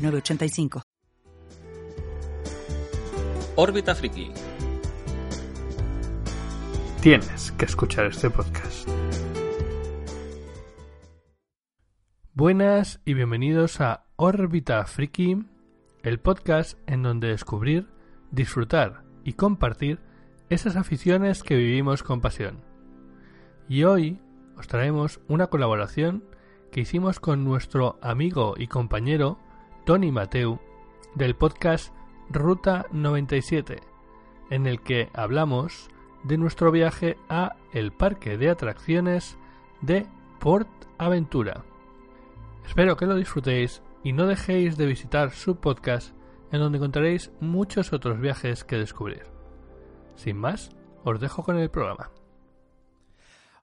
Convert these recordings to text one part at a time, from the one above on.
985. Órbita Friki. Tienes que escuchar este podcast. Buenas y bienvenidos a Órbita Friki, el podcast en donde descubrir, disfrutar y compartir esas aficiones que vivimos con pasión. Y hoy os traemos una colaboración que hicimos con nuestro amigo y compañero Tony Mateu del podcast Ruta 97, en el que hablamos de nuestro viaje a el parque de atracciones de Port Aventura. Espero que lo disfrutéis y no dejéis de visitar su podcast en donde encontraréis muchos otros viajes que descubrir. Sin más, os dejo con el programa.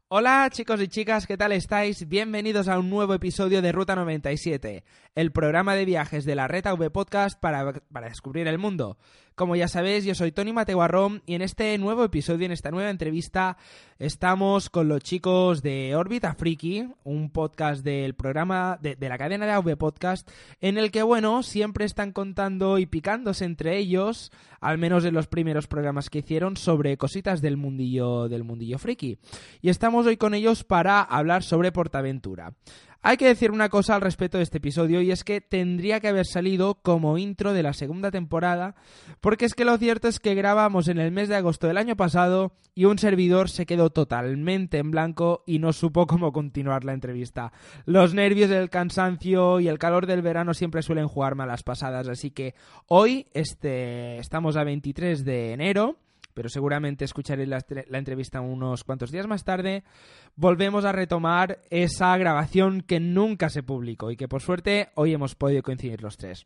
Hola chicos y chicas, ¿qué tal estáis? Bienvenidos a un nuevo episodio de Ruta 97, el programa de viajes de la Red V Podcast para, para descubrir el mundo. Como ya sabéis, yo soy Tony Mateo Arrón y en este nuevo episodio, en esta nueva entrevista, estamos con los chicos de Órbita Friki, un podcast del programa de, la cadena de AV Podcast, en el que, bueno, siempre están contando y picándose entre ellos, al menos en los primeros programas que hicieron, sobre cositas del mundillo, del mundillo friki. Y estamos hoy con ellos para hablar sobre Portaventura. Hay que decir una cosa al respecto de este episodio y es que tendría que haber salido como intro de la segunda temporada, porque es que lo cierto es que grabamos en el mes de agosto del año pasado y un servidor se quedó totalmente en blanco y no supo cómo continuar la entrevista. Los nervios, el cansancio y el calor del verano siempre suelen jugar malas pasadas, así que hoy este, estamos a 23 de enero pero seguramente escucharé la, entrevista unos cuantos días más tarde, volvemos a retomar esa grabación que nunca se publicó y que por suerte hoy hemos podido coincidir los tres.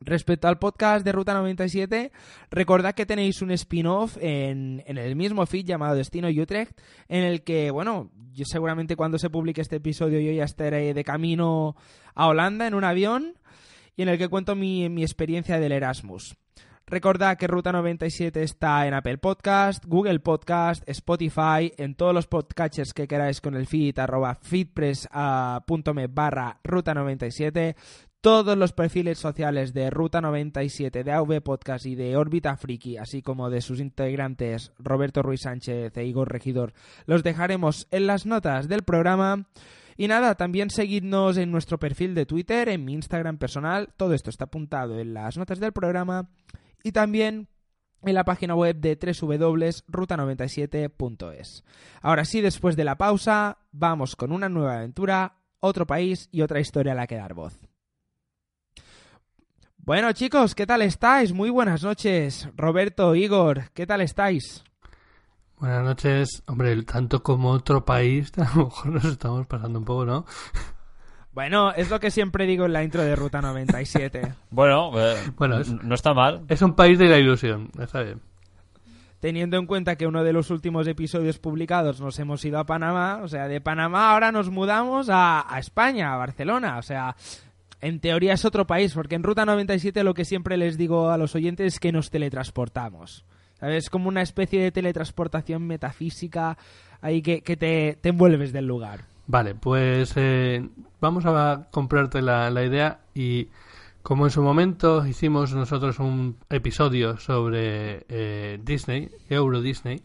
Respecto al podcast de Ruta 97, recordad que tenéis un spin-off en, en, el mismo feed llamado Destino Utrecht, en el que, bueno, yo seguramente cuando se publique este episodio yo ya estaré de camino a Holanda en un avión y en el que cuento mi, mi experiencia del Erasmus. Recordad que Ruta 97 está en Apple Podcast, Google Podcast, Spotify, en todos los podcatchers que queráis con el feed arroba feedpress.me barra Ruta 97, todos los perfiles sociales de Ruta 97, de AV Podcast y de Órbita Friki, así como de sus integrantes Roberto Ruiz Sánchez e Igor Regidor, los dejaremos en las notas del programa. Y nada, también seguidnos en nuestro perfil de Twitter, en mi Instagram personal, todo esto está apuntado en las notas del programa y también en la página web de www.ruta97.es. Ahora sí, después de la pausa, vamos con una nueva aventura, otro país y otra historia a la que dar voz. Bueno chicos, ¿qué tal estáis? Muy buenas noches. Roberto, Igor, ¿qué tal estáis? Buenas noches. Hombre, tanto como otro país, a lo mejor nos estamos pasando un poco, ¿no? Bueno, es lo que siempre digo en la intro de Ruta 97. bueno, eh, bueno no está mal. Es un país de la ilusión, está bien. Teniendo en cuenta que uno de los últimos episodios publicados nos hemos ido a Panamá, o sea, de Panamá ahora nos mudamos a, a España, a Barcelona, o sea, en teoría es otro país, porque en Ruta 97 lo que siempre les digo a los oyentes es que nos teletransportamos. ¿Sabes? Es como una especie de teletransportación metafísica ahí que, que te, te envuelves del lugar. Vale, pues eh, vamos a comprarte la, idea y como en su momento hicimos nosotros un episodio sobre eh, Disney, Euro Disney,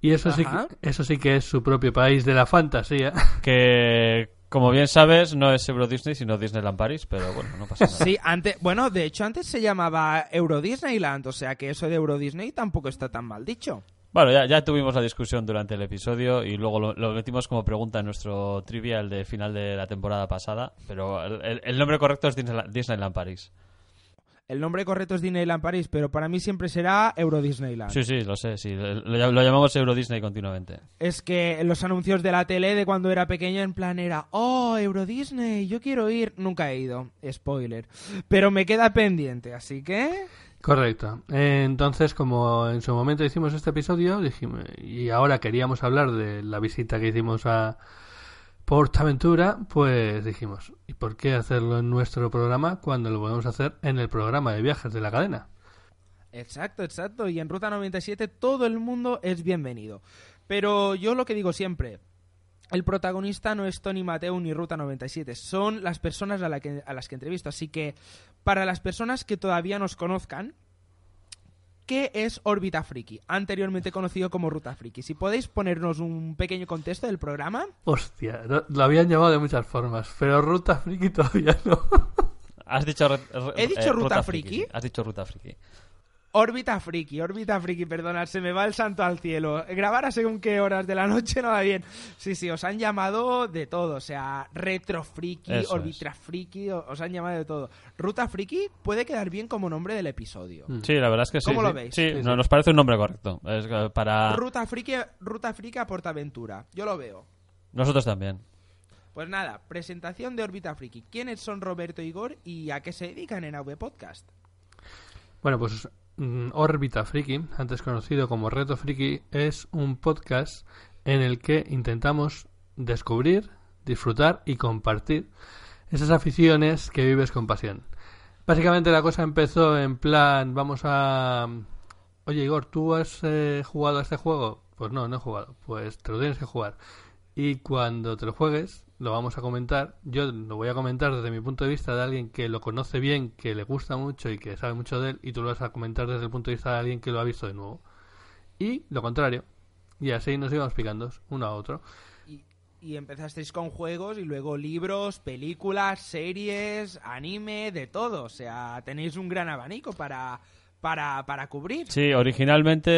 y eso sí, eso sí que es su propio país de la fantasía. Que, como bien sabes, no es Euro Disney, sino Disneyland Paris, pero bueno, no pasa nada. Sí, antes, bueno, de hecho antes se llamaba Euro Disneyland, o sea que eso de Euro Disney tampoco está tan mal dicho. Bueno, ya, ya, tuvimos la discusión durante el episodio y luego lo, metimos como pregunta en nuestro trivial de final de la temporada pasada, pero el, nombre correcto es Disneyland, Paris. El nombre correcto es Disneyland París, pero para mí siempre será Euro Disneyland. Sí, sí, lo sé, sí. Lo, lo llamamos Euro Disney continuamente. Es que los anuncios de la tele de cuando era pequeño en plan era, oh, Euro Disney, yo quiero ir. Nunca he ido, spoiler. Pero me queda pendiente, así que... Correcto. Entonces, como en su momento hicimos este episodio, dijimos, y ahora queríamos hablar de la visita que hicimos a Portaventura, pues dijimos, ¿y por qué hacerlo en nuestro programa cuando lo podemos hacer en el programa de viajes de la cadena? Exacto, exacto. Y en Ruta 97 todo el mundo es bienvenido. Pero yo lo que digo siempre, el protagonista no es Tony Mateo ni Ruta 97, son las personas a, la que- a las que entrevisto. Así que, para las personas que todavía nos conozcan, ¿qué es Órbita Friki? Anteriormente conocido como Ruta Friki. Si podéis ponernos un pequeño contexto del programa. Hostia, lo, lo habían llamado de muchas formas, pero Ruta Friki todavía no. ¿Has dicho, ¿He dicho eh, Ruta Friki? sí. Has dicho Ruta Friki. Órbita Friki, órbita Friki, perdonad, se me va el santo al cielo. Grabar a según qué horas de la noche no va bien. Sí, sí, os han llamado de todo, o sea, retro friki, Eso órbita friki, os han llamado de todo. Ruta Friki puede quedar bien como nombre del episodio. Mm. Sí, la verdad es que sí. ¿Cómo lo veis? Sí, Sí, no- nos parece un nombre correcto. Es para Ruta Friki, Ruta Friki a Portaventura. Yo lo veo. nosotros también. Pues nada, presentación de Órbita Friki. ¿Quiénes son Roberto y Igor y a qué se dedican en AV Podcast? Bueno, pues Órbita Friki, antes conocido como Reto Friki, es un podcast en el que intentamos descubrir, disfrutar y compartir esas aficiones que vives con pasión. Básicamente la cosa empezó en plan, vamos a... Oye Igor, ¿tú has eh, jugado a este juego? Pues no, no he jugado. Pues te lo tienes que jugar. Y cuando te lo juegues, lo vamos a comentar. Yo lo voy a comentar desde mi punto de vista de alguien que lo conoce bien, que le gusta mucho y que sabe mucho de él, y tú lo vas a comentar desde el punto de vista de alguien que lo ha visto de nuevo. Y lo contrario. Y así nos íbamos picando uno a otro. Y, y empezasteis con juegos y luego libros, películas, series, anime, de todo. O sea, tenéis un gran abanico para, para, para cubrir. Sí, originalmente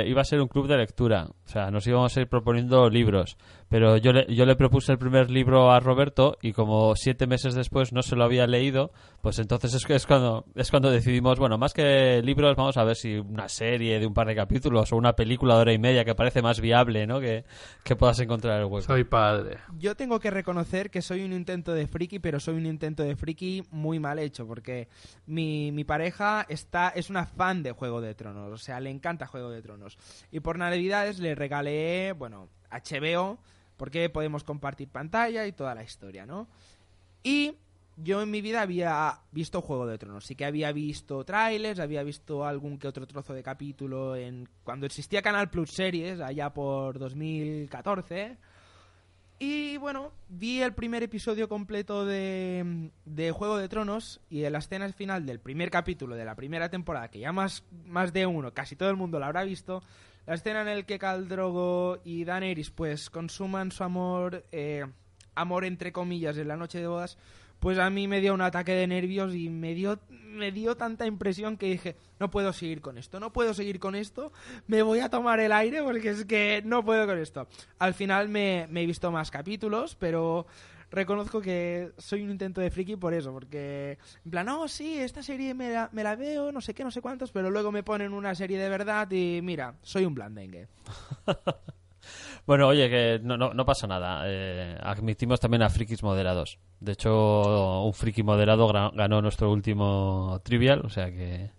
eh, iba a ser un club de lectura. O sea, nos íbamos a ir proponiendo libros. Pero yo le, yo le propuse el primer libro a Roberto y como siete meses después no se lo había leído, pues entonces es, que es, cuando, es cuando decidimos, bueno, más que libros, vamos a ver si una serie de un par de capítulos o una película de hora y media que parece más viable, ¿no? Que, que puedas encontrar el hueco. Soy padre. Yo tengo que reconocer que soy un intento de friki, pero soy un intento de friki muy mal hecho, porque mi, mi pareja está, es una fan de Juego de Tronos, o sea, le encanta Juego de Tronos. Y por Navidades le regalé, bueno, HBO, porque podemos compartir pantalla y toda la historia, ¿no? Y yo en mi vida había visto Juego de Tronos, sí que había visto trailers, había visto algún que otro trozo de capítulo en cuando existía Canal Plus Series, allá por 2014. Y bueno, vi el primer episodio completo de, de Juego de Tronos y en la escena final del primer capítulo de la primera temporada, que ya más, más de uno, casi todo el mundo lo habrá visto, la escena en el que Khal Drogo y Daenerys pues consuman su amor, eh, amor entre comillas, en la noche de bodas, pues a mí me dio un ataque de nervios y me dio, me dio tanta impresión que dije, no puedo seguir con esto, no puedo seguir con esto, me voy a tomar el aire porque es que no puedo con esto. Al final me he visto más capítulos, pero reconozco que soy un intento de friki por eso, porque en plan, no, sí, esta serie me la, me la veo, no sé qué, no sé cuántos, pero luego me ponen una serie de verdad y mira, soy un blandengue. Bueno, oye, que no, no, no pasa nada. Eh, admitimos también a frikis moderados. De hecho, un friki moderado ganó nuestro último trivial, o sea que...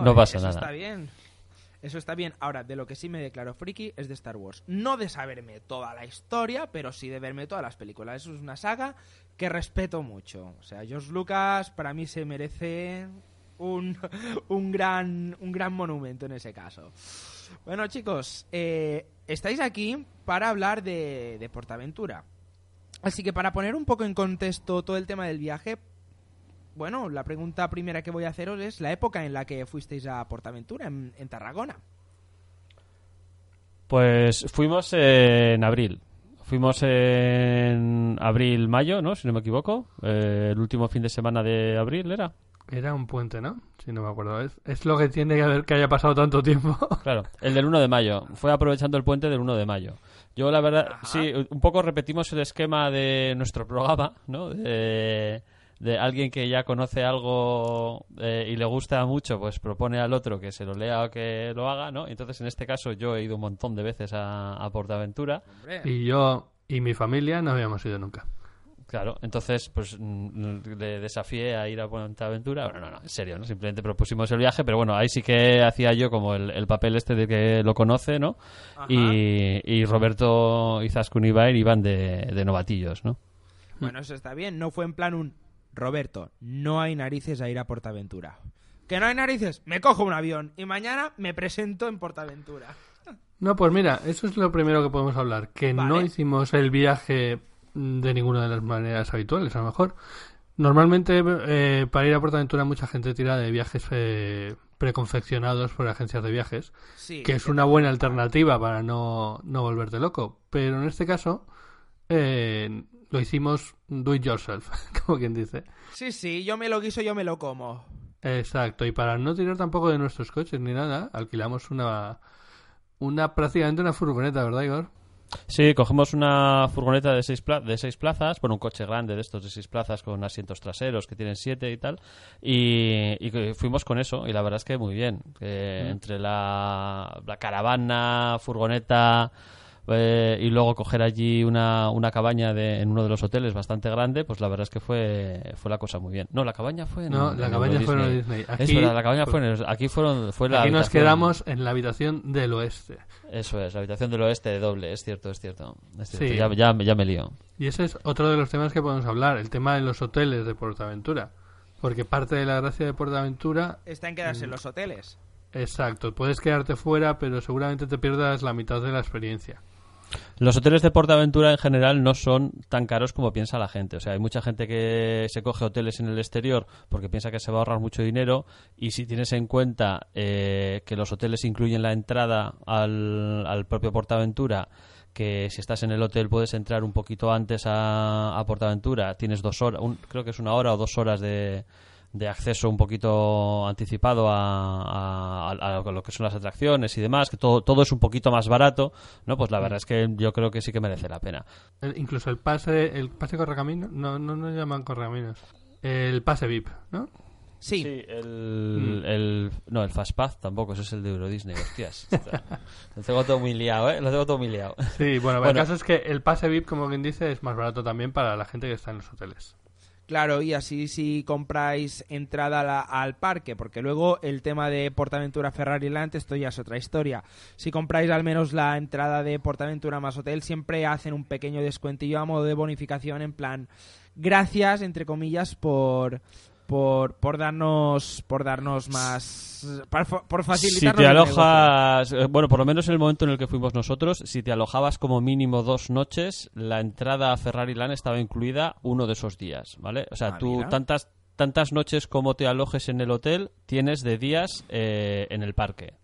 No pasa eso nada. está bien. Eso está bien. Ahora, de lo que sí me declaro friki es de Star Wars. No de saberme toda la historia, pero sí de verme todas las películas. Eso es una saga que respeto mucho. O sea, George Lucas para mí se merece un, un, gran, un gran monumento en ese caso. Bueno, chicos, eh, estáis aquí para hablar de, de Portaventura. Así que para poner un poco en contexto todo el tema del viaje, bueno, la pregunta primera que voy a haceros es la época en la que fuisteis a Portaventura, en, en Tarragona. Pues fuimos en abril. Fuimos en abril-mayo, ¿no? Si no me equivoco. Eh, el último fin de semana de abril era. Era un puente, ¿no? Si no me acuerdo. Es, es lo que tiene que haber que haya pasado tanto tiempo. Claro, el del 1 de mayo. Fue aprovechando el puente del 1 de mayo. Yo, la verdad, Ajá. sí, un poco repetimos el esquema de nuestro programa, ¿no? De, de alguien que ya conoce algo eh, y le gusta mucho, pues propone al otro que se lo lea o que lo haga, ¿no? Entonces, en este caso, yo he ido un montón de veces a, a Portaventura. Y yo y mi familia no habíamos ido nunca. Claro, entonces pues le desafié a ir a Portaventura. Bueno, no, no, en serio, ¿no? Simplemente propusimos el viaje, pero bueno, ahí sí que hacía yo como el, el papel este de que lo conoce, ¿no? Y, y Roberto y Zaskun Ibair iban de, de novatillos, ¿no? Bueno, eso está bien. No fue en plan un Roberto, no hay narices a ir a Portaventura. Que no hay narices, me cojo un avión y mañana me presento en Portaventura. No, pues mira, eso es lo primero que podemos hablar. Que no hicimos el viaje de ninguna de las maneras habituales, a lo mejor. Normalmente, eh, para ir a Portaventura, mucha gente tira de viajes eh, preconfeccionados por agencias de viajes, Sí. que es una buena alternativa para no, no volverte loco. Pero en este caso, eh, lo hicimos do it yourself, como quien dice. Sí, sí, yo me lo guiso, yo me lo como. Exacto, y para no tirar tampoco de nuestros coches ni nada, alquilamos una, una prácticamente una furgoneta, ¿verdad, Igor? Sí, cogemos una furgoneta de seis, pla- de seis plazas, bueno, un coche grande de estos de seis plazas con asientos traseros que tienen siete y tal, y, y que fuimos con eso, y la verdad es que muy bien. que Entre la, la caravana, furgoneta, eh, y luego coger allí una, una cabaña de, en uno de los hoteles bastante grande, pues la verdad es que fue, fue la cosa muy bien. No, la cabaña fue en No, la en cabaña fue en Disney. Es Aquí verdad, la cabaña fue- en el- aquí fueron, fue la Aquí nos quedamos en la habitación del oeste. Eso es, la habitación del oeste de doble, es cierto, es cierto. Es cierto. Sí. Ya, ya, ya me lío. Y ese es otro de los temas que podemos hablar, el tema de los hoteles de Portaventura. Porque parte de la gracia de Portaventura, Está en quedarse en los hoteles. exacto, puedes quedarte fuera, pero seguramente te pierdas la mitad de la experiencia. Los hoteles de Portaventura en general no son tan caros como piensa la gente. O sea, hay mucha gente que se coge hoteles en el exterior porque piensa que se va a ahorrar mucho dinero y si tienes en cuenta eh, que los hoteles incluyen la entrada al, al propio Portaventura, que si estás en el hotel puedes entrar un poquito antes a, Portaventura, tienes dos horas, creo que es una hora o dos horas de, de acceso un poquito anticipado a, a- a- a lo que son las atracciones y demás, que todo, todo es un poquito más barato, ¿no? Pues la verdad es que yo creo que sí que merece la pena. El- incluso el pase, el pase correcaminos, no, no nos llaman correcaminos. El pase VIP, ¿no? Sí. el, el- no, el Fastpass tampoco, eso es el de Euro Disney, hostias. lo tengo todo muy liado, ¿eh? Lo tengo todo muy liado. Sí, bueno, Bueno. el caso es que el pase VIP, como quien dice, es más barato también para la gente que está en los hoteles. Claro, y así si compráis entrada al parque, porque luego el tema de Portaventura Ferrari Land, esto ya es otra historia. Si compráis al menos la entrada de Portaventura más hotel, siempre hacen un pequeño descuentillo a modo de bonificación, en plan, gracias, entre comillas, por por, por darnos por darnos más por, por Si facilitarnos te negocio. alojas, eh, bueno, por lo menos en el momento en el que fuimos nosotros, si te alojabas como mínimo dos noches, la entrada a Ferrari Land estaba incluida uno de esos días, ¿vale? O sea, Ah, tú mira. tantas tantas noches como te alojes en el hotel tienes de días eh, en el parque.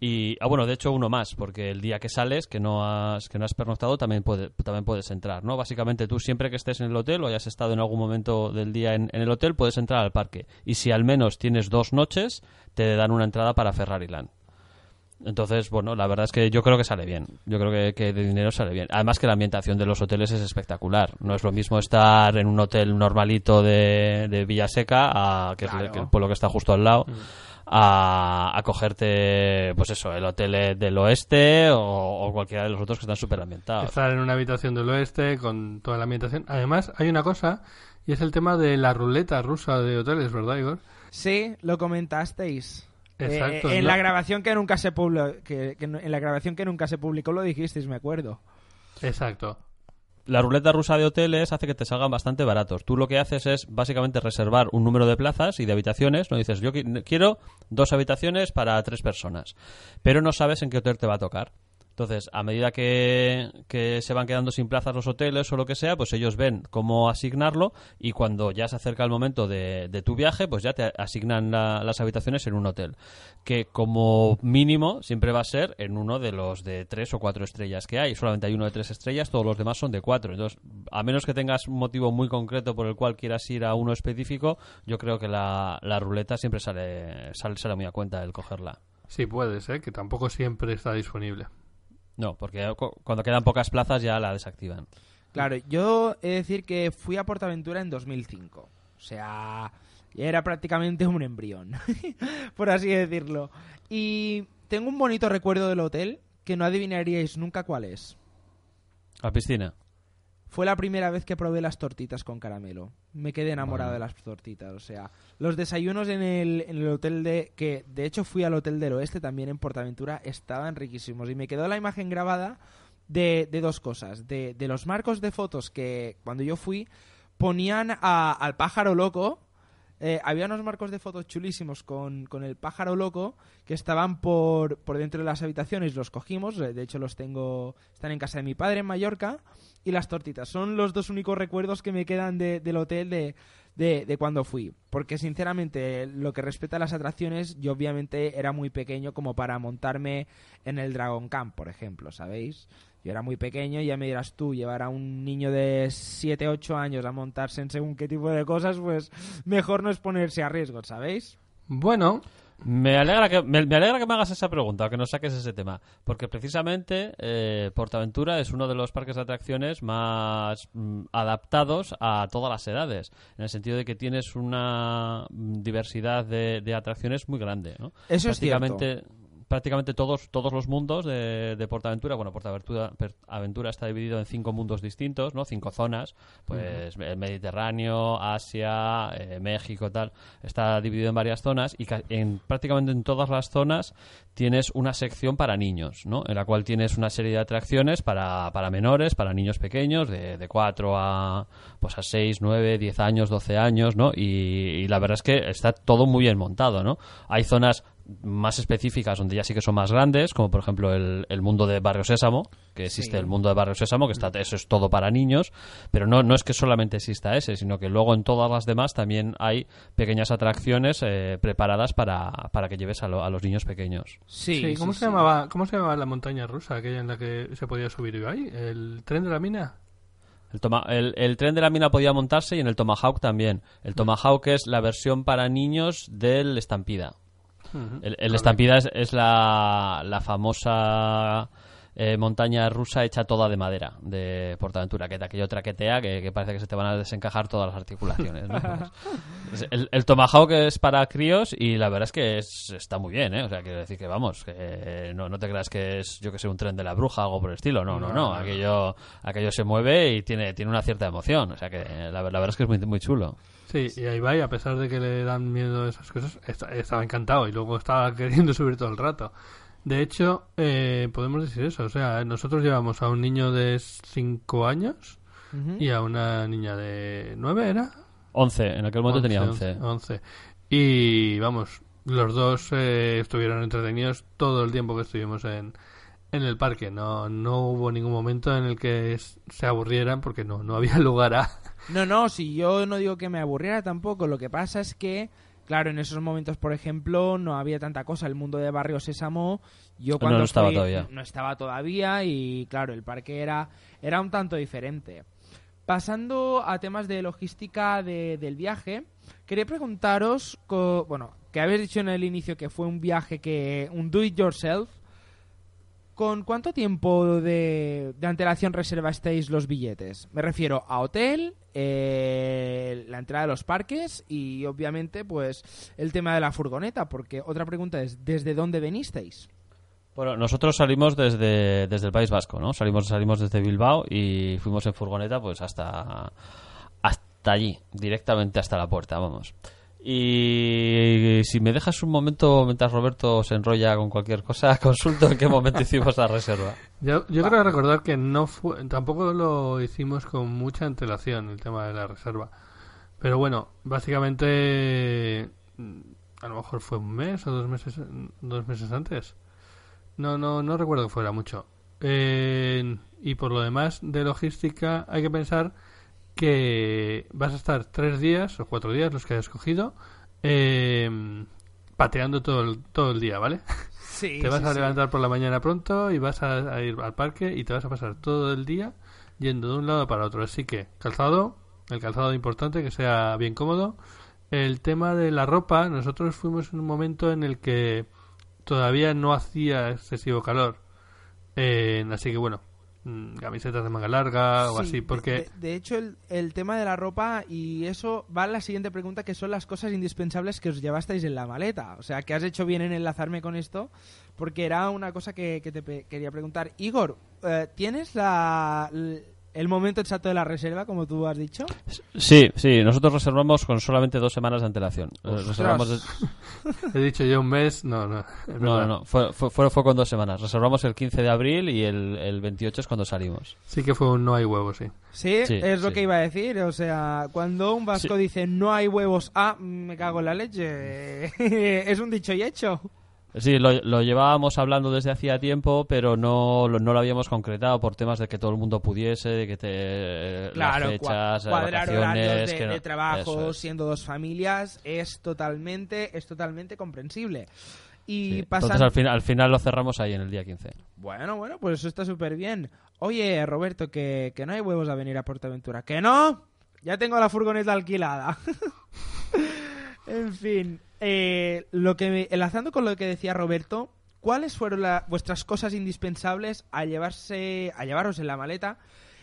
Y, ah, bueno, de hecho uno más, porque el día que sales, que no has, que no has pernoctado, también, puede, también puedes entrar, ¿no? Básicamente tú siempre que estés en el hotel o hayas estado en algún momento del día en, en el hotel, puedes entrar al parque. Y si al menos tienes dos noches, te dan una entrada para Ferrari Land. Entonces, bueno, la verdad es que yo creo que sale bien. Yo creo que, que de dinero sale bien. Además que la ambientación de los hoteles es espectacular. No es lo mismo estar en un hotel normalito de, de Villaseca, a, que, es el- Claro. que el pueblo que está justo al lado, a, a cogerte, pues eso, el hotel del oeste o, o cualquiera de los otros que están súper ambientados. Estar en una habitación del oeste con toda la ambientación. Además, hay una cosa, y es el tema de la ruleta rusa de hoteles, ¿verdad, Igor? Sí, lo comentasteis. Exacto, Eh, en ¿no? la grabación que nunca se publicó, que, en la grabación que nunca se publicó lo dijisteis, me acuerdo. Exacto. La ruleta rusa de hoteles hace que te salgan bastante baratos. Tú lo que haces es básicamente reservar un número de plazas y de habitaciones. No dices, yo qui- quiero dos habitaciones para tres personas, pero no sabes en qué hotel te va a tocar. Entonces, a medida que, se van quedando sin plazas los hoteles o lo que sea, pues ellos ven cómo asignarlo y cuando ya se acerca el momento de, tu viaje, pues ya te asignan la- las habitaciones en un hotel. Que como mínimo siempre va a ser en uno de los de tres o cuatro estrellas que hay. Solamente hay uno de tres estrellas, todos los demás son de cuatro. Entonces, a menos que tengas un motivo muy concreto por el cual quieras ir a uno específico, yo creo que la, ruleta siempre sale, sale, sale muy a cuenta el cogerla. Sí, puede ser, que tampoco siempre está disponible. No, porque cu- cuando quedan pocas plazas ya la desactivan. Claro, yo he de decir que fui a Portaventura en 2005. O sea, era prácticamente un embrión, por así decirlo. Y tengo un bonito recuerdo del hotel que no adivinaríais nunca cuál es. La piscina. Fue la primera vez que probé las tortitas con caramelo. Me quedé enamorado Bueno. de las tortitas. O sea, los desayunos en el, en el hotel de... Que de hecho fui al hotel del oeste también en Portaventura. Estaban riquísimos. Y me quedó la imagen grabada de, de dos cosas. De, de los marcos de fotos que cuando yo fui ponían a- al pájaro loco. Eh, había unos marcos de fotos chulísimos con, con el pájaro loco que estaban por, por dentro de las habitaciones. Los cogimos, eh, de hecho los tengo, están en casa de mi padre en Mallorca. Y las tortitas son los dos únicos recuerdos que me quedan de- del hotel de, de, de cuando fui. Porque sinceramente, lo que respecta a las atracciones, yo obviamente era muy pequeño como para montarme en el Dragon Camp, por ejemplo, ¿sabéis? Yo era muy pequeño y ya me dirás tú, llevar a un niño de 7, 8 años a montarse en según qué tipo de cosas, pues mejor no es ponerse a riesgo, ¿sabéis? Bueno, Me alegra que me, me alegra que me hagas esa pregunta, que nos saques ese tema, porque precisamente eh, Portaventura es uno de los parques de atracciones más mm, adaptados a todas las edades, en el sentido de que tienes una mm, diversidad de, de atracciones muy grande, ¿no? Eso es cierto. Prácticamente todos todos los mundos de, de Portaventura. Bueno Portaventura Aventura está dividido en cinco mundos distintos no cinco zonas. Pues el Mediterráneo Asia eh, México tal. Está dividido en varias zonas y en prácticamente en todas las zonas tienes una sección para niños no en la cual tienes una serie de atracciones para, para menores para niños pequeños de, de 4 a pues a 6 9 10 años 12 años no y, y la verdad es que está todo muy bien montado no hay zonas más específicas donde ya sí que son más grandes, como por ejemplo el, el mundo de Barrio Sésamo, que existe Sí. el mundo de Barrio Sésamo, que está, eso es todo para niños, pero no, no es que solamente exista ese, sino que luego en todas las demás también hay pequeñas atracciones eh, preparadas para, para que lleves a, lo- a los niños pequeños. Sí, sí, ¿cómo, sí, se sí. Llamaba, ¿cómo se llamaba la montaña rusa, aquella en la que se podía subir Ibai? ¿El tren de la mina? El, toma- el, el tren de la mina podía montarse y en el Tomahawk también. El Tomahawk es la versión para niños del Estampida. El, el Estampida es, es la, la famosa eh, montaña rusa hecha toda de madera, de Portaventura, que aquello traquetea que, que parece que se te van a desencajar todas las articulaciones. ¿no? Pues, el, el Tomahawk es para críos y la verdad es que es- está muy bien, ¿eh? O sea, quiero decir que vamos, que no, no te creas que es, yo que sé, un tren de la bruja o algo por el estilo. No, no, no. No, no, no. Aquello, aquello se mueve y tiene, tiene una cierta emoción. O sea, que la, la verdad es que es muy, muy chulo. Sí, y a Ibai, a pesar de que le dan miedo esas cosas, esta- estaba encantado y luego estaba queriendo subir todo el rato. De hecho, eh, podemos decir eso. O sea, nosotros llevamos a un niño de 5 años y a una niña de 9, ¿era? 11, en aquel momento tenía 11. 11. Y vamos, los dos eh, estuvieron entretenidos todo el tiempo que estuvimos en, en el parque. No, no hubo ningún momento en el que se aburrieran porque no, no había lugar a... No, no, si yo no digo que me aburriera tampoco, lo que pasa es que, claro, en esos momentos, por ejemplo, no había tanta cosa. El mundo de Barrio Sésamo, yo No, cuando no estaba fui, todavía. no estaba todavía y, claro, el parque era, era un tanto diferente. Pasando a temas de logística de- del viaje, quería preguntaros, co- bueno, que habéis dicho en el inicio que fue un viaje que, un do it yourself, ¿Con cuánto tiempo de, de antelación reservasteis los billetes? Me refiero a hotel, eh, la entrada de los parques y obviamente pues el tema de la furgoneta, porque otra pregunta es, ¿desde dónde venisteis? Bueno, nosotros salimos desde, desde el País Vasco, ¿no? Salimos, salimos desde Bilbao y fuimos en furgoneta pues hasta, hasta allí, directamente hasta la puerta, vamos. Y si me dejas un momento mientras Roberto se enrolla con cualquier cosa, consulto en qué momento hicimos la reserva. Yo, yo creo recordar que no fue, tampoco lo hicimos con mucha antelación el tema de la reserva. Pero bueno, básicamente mm, a lo mejor fue un mes o dos meses, dos meses antes. No, no, no recuerdo que fuera mucho. Eh, y por lo demás de logística hay que pensar que vas a estar tres días o cuatro días, los que hayas cogido, eh, pateando todo el, todo el día, ¿vale? Sí, Te vas a levantar por la mañana pronto y vas a, a ir al parque y te vas a pasar todo el día yendo de un lado para otro. Así que, calzado, el calzado importante, que sea bien cómodo. El tema de la ropa, nosotros fuimos en un momento en el que todavía no hacía excesivo calor. Eh, así que bueno, camisetas de manga larga o Sí, así, porque De, de hecho, el, el tema de la ropa y eso va a la siguiente pregunta, que son las cosas indispensables que os llevasteis en la maleta. O sea, que has hecho bien en enlazarme con esto, porque era una cosa que, que te pe- quería preguntar. Igor, eh, ¿tienes la, el momento exacto de la reserva, como tú has dicho? Sí, sí, nosotros reservamos con solamente dos semanas de antelación. Eh. Reservamos de- he dicho yo un mes, no, no. No, no, no, fue, fue, fue, fue con dos semanas. Reservamos el 15 de abril y el, el 28 es cuando salimos. Sí que fue un no hay huevos, sí. Sí, Sí, es lo sí. que iba a decir. O sea, cuando un vasco Sí. dice no hay huevos, ah, me cago en la leche. es un dicho y hecho. Sí, lo, lo llevábamos hablando desde hacía tiempo, pero no, lo- no lo habíamos concretado por temas de que todo el mundo pudiese, de que te Claro, las fechas, cua- cuadrar horarios de, que no- de trabajo, es. siendo dos familias, es totalmente, es totalmente comprensible. Y Sí. pasan... Entonces al, fin- al final lo cerramos ahí en el día 15. Bueno, bueno, pues eso está súper bien. Oye, Roberto, que, que no hay huevos a venir a Portaventura. ¿Que no? Ya tengo la furgoneta alquilada. en fin, eh, lo que me- enlazando con lo que decía Roberto, ¿cuáles fueron la- vuestras cosas indispensables a llevarse, a llevaros en la maleta?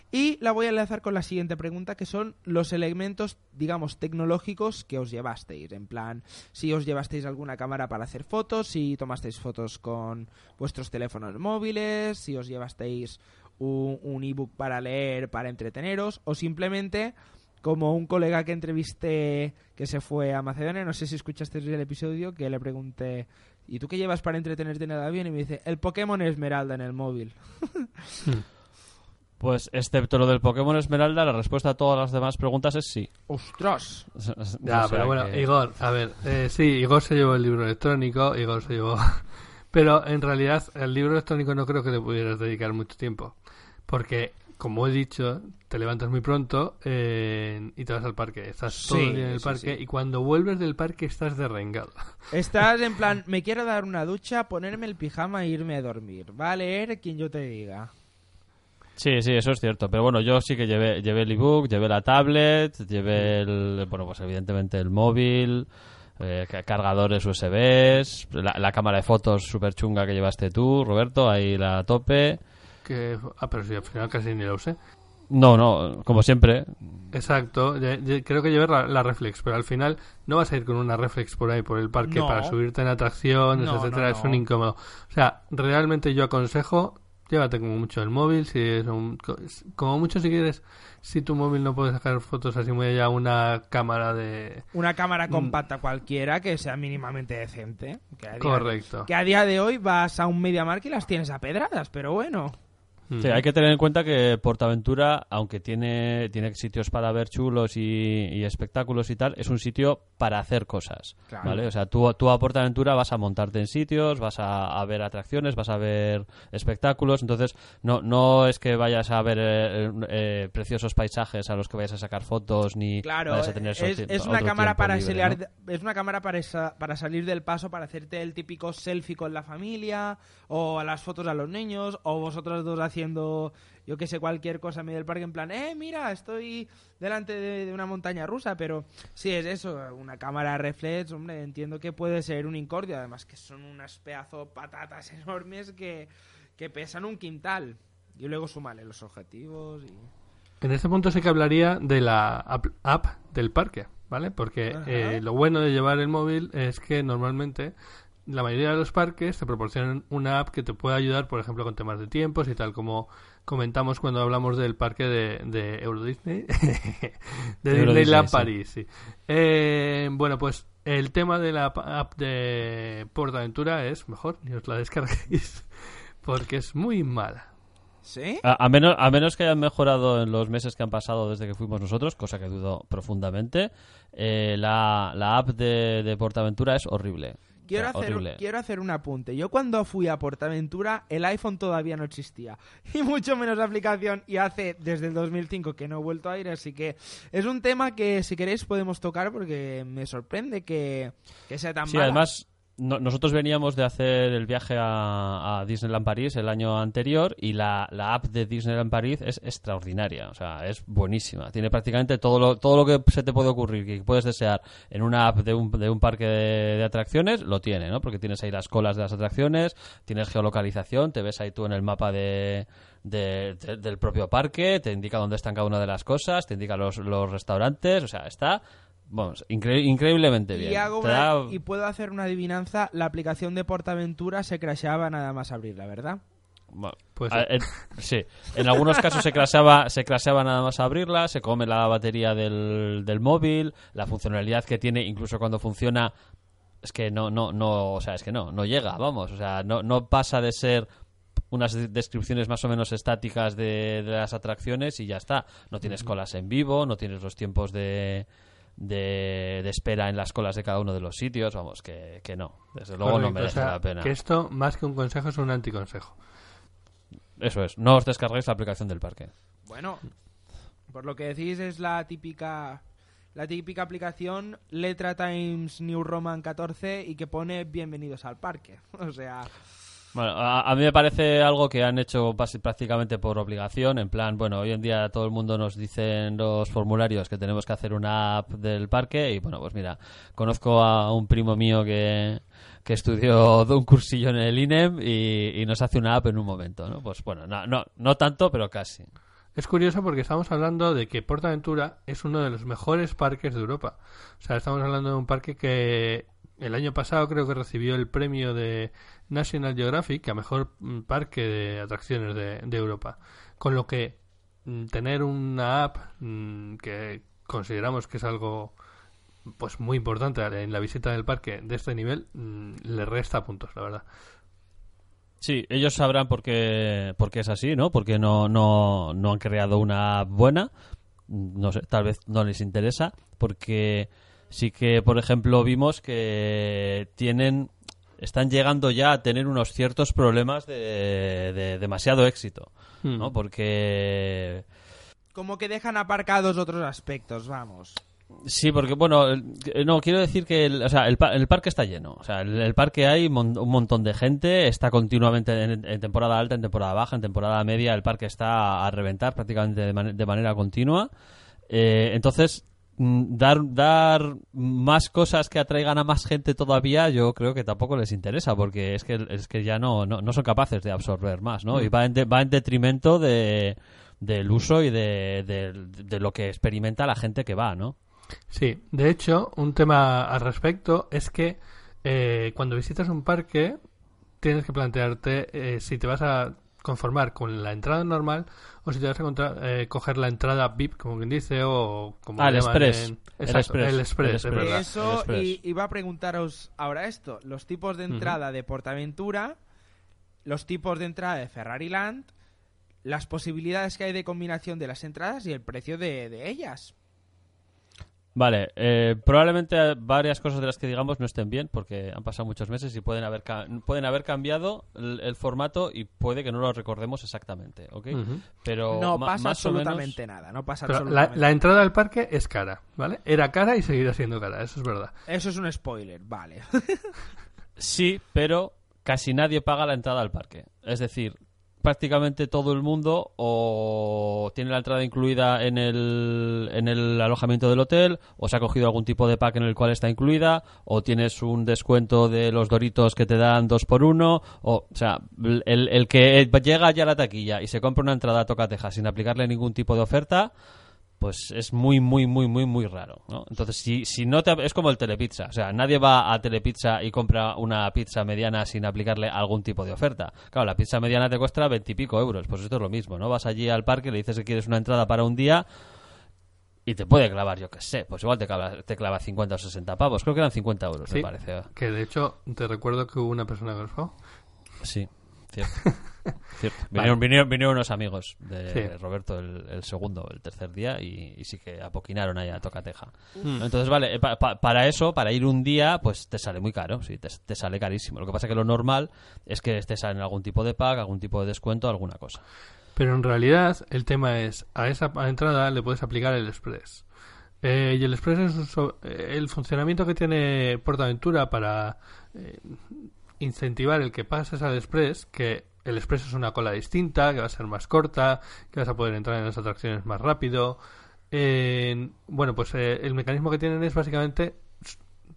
Y la voy a enlazar con la siguiente pregunta, que son los elementos, digamos, tecnológicos que os llevasteis. En plan, si os llevasteis alguna cámara para hacer fotos, si tomasteis fotos con vuestros teléfonos móviles, si os llevasteis un, un ebook para leer, para entreteneros, o simplemente, como un colega que entrevisté que se fue a Macedonia, no sé si escuchasteis el episodio, que le pregunté, ¿y tú qué llevas para entretenerte en el avión? Y me dice, el Pokémon Esmeralda en el móvil. Pues excepto lo del Pokémon Esmeralda, la respuesta a todas las demás preguntas es sí. ¡Ostras! Ya, pero bueno, que- Igor, a ver, eh, sí, Igor se llevó el libro electrónico, Igor se llevó... Pero en realidad el libro electrónico no creo que le pudieras dedicar mucho tiempo. Porque, como he dicho, te levantas muy pronto eh, y te vas al parque. Estás todo Sí, el día en el sí, parque sí. y cuando vuelves del parque estás derrengado. Estás en plan, me quiero dar una ducha, ponerme el pijama e irme a dormir. Va a leer quien yo te diga. Sí, sí, eso es cierto. Pero bueno, yo sí que llevé, llevé el ebook, llevé la tablet, llevé el, bueno, pues evidentemente el móvil, eh, ca- cargadores USBs, la, la cámara de fotos súper chunga que llevaste tú, Roberto, ahí la tope. Que, ah, pero sí, al final casi ni lo usé. No, no, como siempre. Exacto, creo que llevé la, la reflex, pero al final no vas a ir con una reflex por ahí por el parque No. para subirte en atracciones, No, etcétera, no, es un incómodo. O sea, realmente yo aconsejo, llévate como mucho el móvil, si es un- co- como mucho si quieres, si tu móvil no puede sacar fotos así muy allá, una cámara de... Una Mm. cámara compacta cualquiera que sea mínimamente decente. Que a día, Correcto. Que a día de hoy vas a un MediaMarkt y las tienes a pedradas, pero bueno. Sí, hay que tener en cuenta que Portaventura, aunque tiene, tiene sitios para ver chulos y, y espectáculos y tal, es un sitio para hacer cosas. Claro. ¿vale? O sea, tú, tú a Portaventura vas a montarte en sitios, vas a, a ver atracciones, vas a ver espectáculos. Entonces, no, no es que vayas a ver eh, eh, preciosos paisajes a los que vayas a sacar fotos ni Claro, vayas a tener es, es tiempo- una cámara para libre, salir, ¿no? es una cámara para, esa- para salir del paso, para hacerte el típico selfie con la familia, o las fotos a los niños, o vosotros dos haciendo, yo que sé, cualquier cosa en medio del parque, en plan, eh, mira, estoy delante de, de una montaña rusa, pero sí es eso, una cámara reflex, hombre, entiendo que puede ser un incordio, además que son unas pedazo patatas enormes que, que pesan un quintal. Y luego sumarle los objetivos y... En este punto sí que hablaría de la app, app del parque, ¿vale? Porque eh, lo bueno de llevar el móvil es que normalmente la mayoría de los parques te proporcionan una app que te puede ayudar, por ejemplo, con temas de tiempos y tal, como comentamos cuando hablamos del parque de, de Euro Disney, de Euro Disneyland Disney, sí. París, sí. Eh, bueno, pues el tema de la app- app de PortAventura es mejor, ni os la descarguéis, porque es muy mala. ¿Sí? A, a menos, a menos que hayan mejorado en los meses que han pasado desde que fuimos nosotros, cosa que dudo profundamente, eh, la, la app de, de Portaventura es horrible. Quiero hacer, horrible. quiero hacer un apunte. Yo cuando fui a Portaventura, el iPhone todavía no existía. Y mucho menos la aplicación. Y hace desde el 2005 que no he vuelto a ir. Así que es un tema que si queréis podemos tocar porque me sorprende que, que sea tan Sí, mala. además, no- nosotros veníamos de hacer el viaje a, a Disneyland París el año anterior y la, app de Disneyland París es extraordinaria, o sea, es buenísima. Tiene prácticamente todo lo, todo lo que se te puede ocurrir que puedes desear en una app de un, de un parque de, de atracciones, lo tiene, ¿no? Porque tienes ahí las colas de las atracciones, tienes geolocalización, te ves ahí tú en el mapa de- de- del propio parque, te indica dónde están cada una de las cosas, te indica los, los restaurantes, o sea, está... Vamos, incre- increíblemente bien. Y, hago una- da- y puedo hacer una adivinanza. La aplicación de Portaventura se crasheaba nada más abrirla, ¿verdad? Bueno, Pues a- en- sí, en algunos casos se crasheaba, se crasheaba nada más abrirla, se come la batería del, del móvil, la funcionalidad que tiene, incluso cuando funciona, es que no, no, no, o sea, es que no, no llega, vamos, o sea, no, no pasa de ser unas de- descripciones más o menos estáticas de, de las atracciones y ya está. No tienes colas en vivo, no tienes los tiempos de, de, de espera en las colas de cada uno de los sitios, vamos, que, que no, desde luego no merece o sea, la pena. Que esto, más que un consejo, es un anticonsejo. Eso es, no os descarguéis la aplicación del parque. Bueno, por lo que decís es la típica la típica aplicación letra Times New Roman 14 y que pone bienvenidos al parque. O sea, Bueno, a, mí me parece algo que han hecho prácticamente por obligación, en plan, bueno, hoy en día todo el mundo nos dice en los formularios que tenemos que hacer una app del parque y bueno, pues mira, conozco a un primo mío que, que estudió un cursillo en el INEM y, y nos hace una app en un momento, ¿no? Pues bueno, no, no, no tanto, pero casi. Es curioso porque estamos hablando de que PortAventura es uno de los mejores parques de Europa. O sea, estamos hablando de un parque que el año pasado creo que recibió el premio de National Geographic a mejor mm, parque de atracciones de, Europa. Con lo que mm, tener una app mm, que consideramos que es algo pues muy importante en la visita del parque de este nivel le resta puntos, la verdad. Sí, ellos sabrán por qué, por qué es así, ¿no? Porque no, no, no han creado una app buena. Tal vez no les interesa. Porque sí que, por ejemplo, vimos que tienen. Están llegando ya a tener unos ciertos problemas de, de demasiado éxito, ¿no? Mm. Porque como que dejan aparcados otros aspectos, vamos. Sí, porque bueno, el- no, quiero decir que el, o sea, el, el parque está lleno. O sea, el, el parque hay mon- un montón de gente, está continuamente en, en temporada alta, en temporada baja, en temporada media, el parque está a reventar prácticamente de, man- de manera continua. Eh, entonces, dar, dar más cosas que atraigan a más gente todavía, yo creo que tampoco les interesa, porque es que, es que ya no, no, no son capaces de absorber más, ¿no? Y va en, de- va en detrimento de, del uso y de, de, de lo que experimenta la gente que va, ¿no? Sí, de hecho, un tema al respecto es que eh, cuando visitas un parque tienes que plantearte eh, si te vas a conformar con la entrada normal o si te vas a contra- eh, coger la entrada VIP, como quien dice, o como Ah, el express. en- El Exacto, express. el express, El es express. verdad. el Eso, Express. y iba a preguntaros ahora esto, los tipos de entrada de Portaventura, los tipos de entrada de Ferrari Land, las posibilidades que hay de combinación de las entradas y el precio de, de ellas. Vale, eh, probablemente varias cosas de las que digamos no estén bien porque han pasado muchos meses y pueden haber, ca- pueden haber cambiado el, el formato y puede que no lo recordemos exactamente, ¿ok? Pero no pasa más o menos- absolutamente nada, no pasa Pero la, absolutamente la entrada al parque es cara, ¿vale? Era cara y seguirá siendo cara, eso es verdad. Eso es un spoiler, vale. Sí, pero casi nadie paga la entrada al parque. Es decir, prácticamente todo el mundo o tiene la entrada incluida en el, en el alojamiento del hotel, o se ha cogido algún tipo de pack en el cual está incluida, o tienes un descuento de los doritos que te dan dos por uno, o, o sea, el, el que llega ya a la taquilla y se compra una entrada a tocateja sin aplicarle ningún tipo de oferta, pues es muy, muy, muy, muy, muy raro, ¿no? Entonces, si, si no te... Es como el telepizza. O sea, nadie va a telepizza y compra una pizza mediana sin aplicarle algún tipo de oferta. Claro, la pizza mediana te cuesta veintipico euros. Pues esto es lo mismo, ¿no? Vas allí al parque, le dices que quieres una entrada para un día y te puede clavar, yo qué sé, pues igual te clava, te clava 50 o 60 pavos. Creo que eran 50 euros, Sí. me parece. Que de hecho, te recuerdo que hubo una persona que fue. Sí, cierto. Cierto. Vinieron, vinieron- vinieron unos amigos de Sí. Roberto el, el segundo, el tercer día, y, y sí que apoquinaron ahí a Tocateja. Mm. Entonces, vale, eh, pa- pa- para eso, para ir un día, pues te sale muy caro, sí, te, te sale carísimo. Lo que pasa que lo normal es que estés en algún tipo de pack, algún tipo de descuento, alguna cosa. Pero en realidad el tema es, a esa entrada le puedes aplicar el express. Eh, y el Express es eh, el funcionamiento que tiene Portaventura para eh, incentivar el que pases al Express, que el Express es una cola distinta, que va a ser más corta, que vas a poder entrar en las atracciones más rápido. En- bueno, pues eh, el mecanismo que tienen es básicamente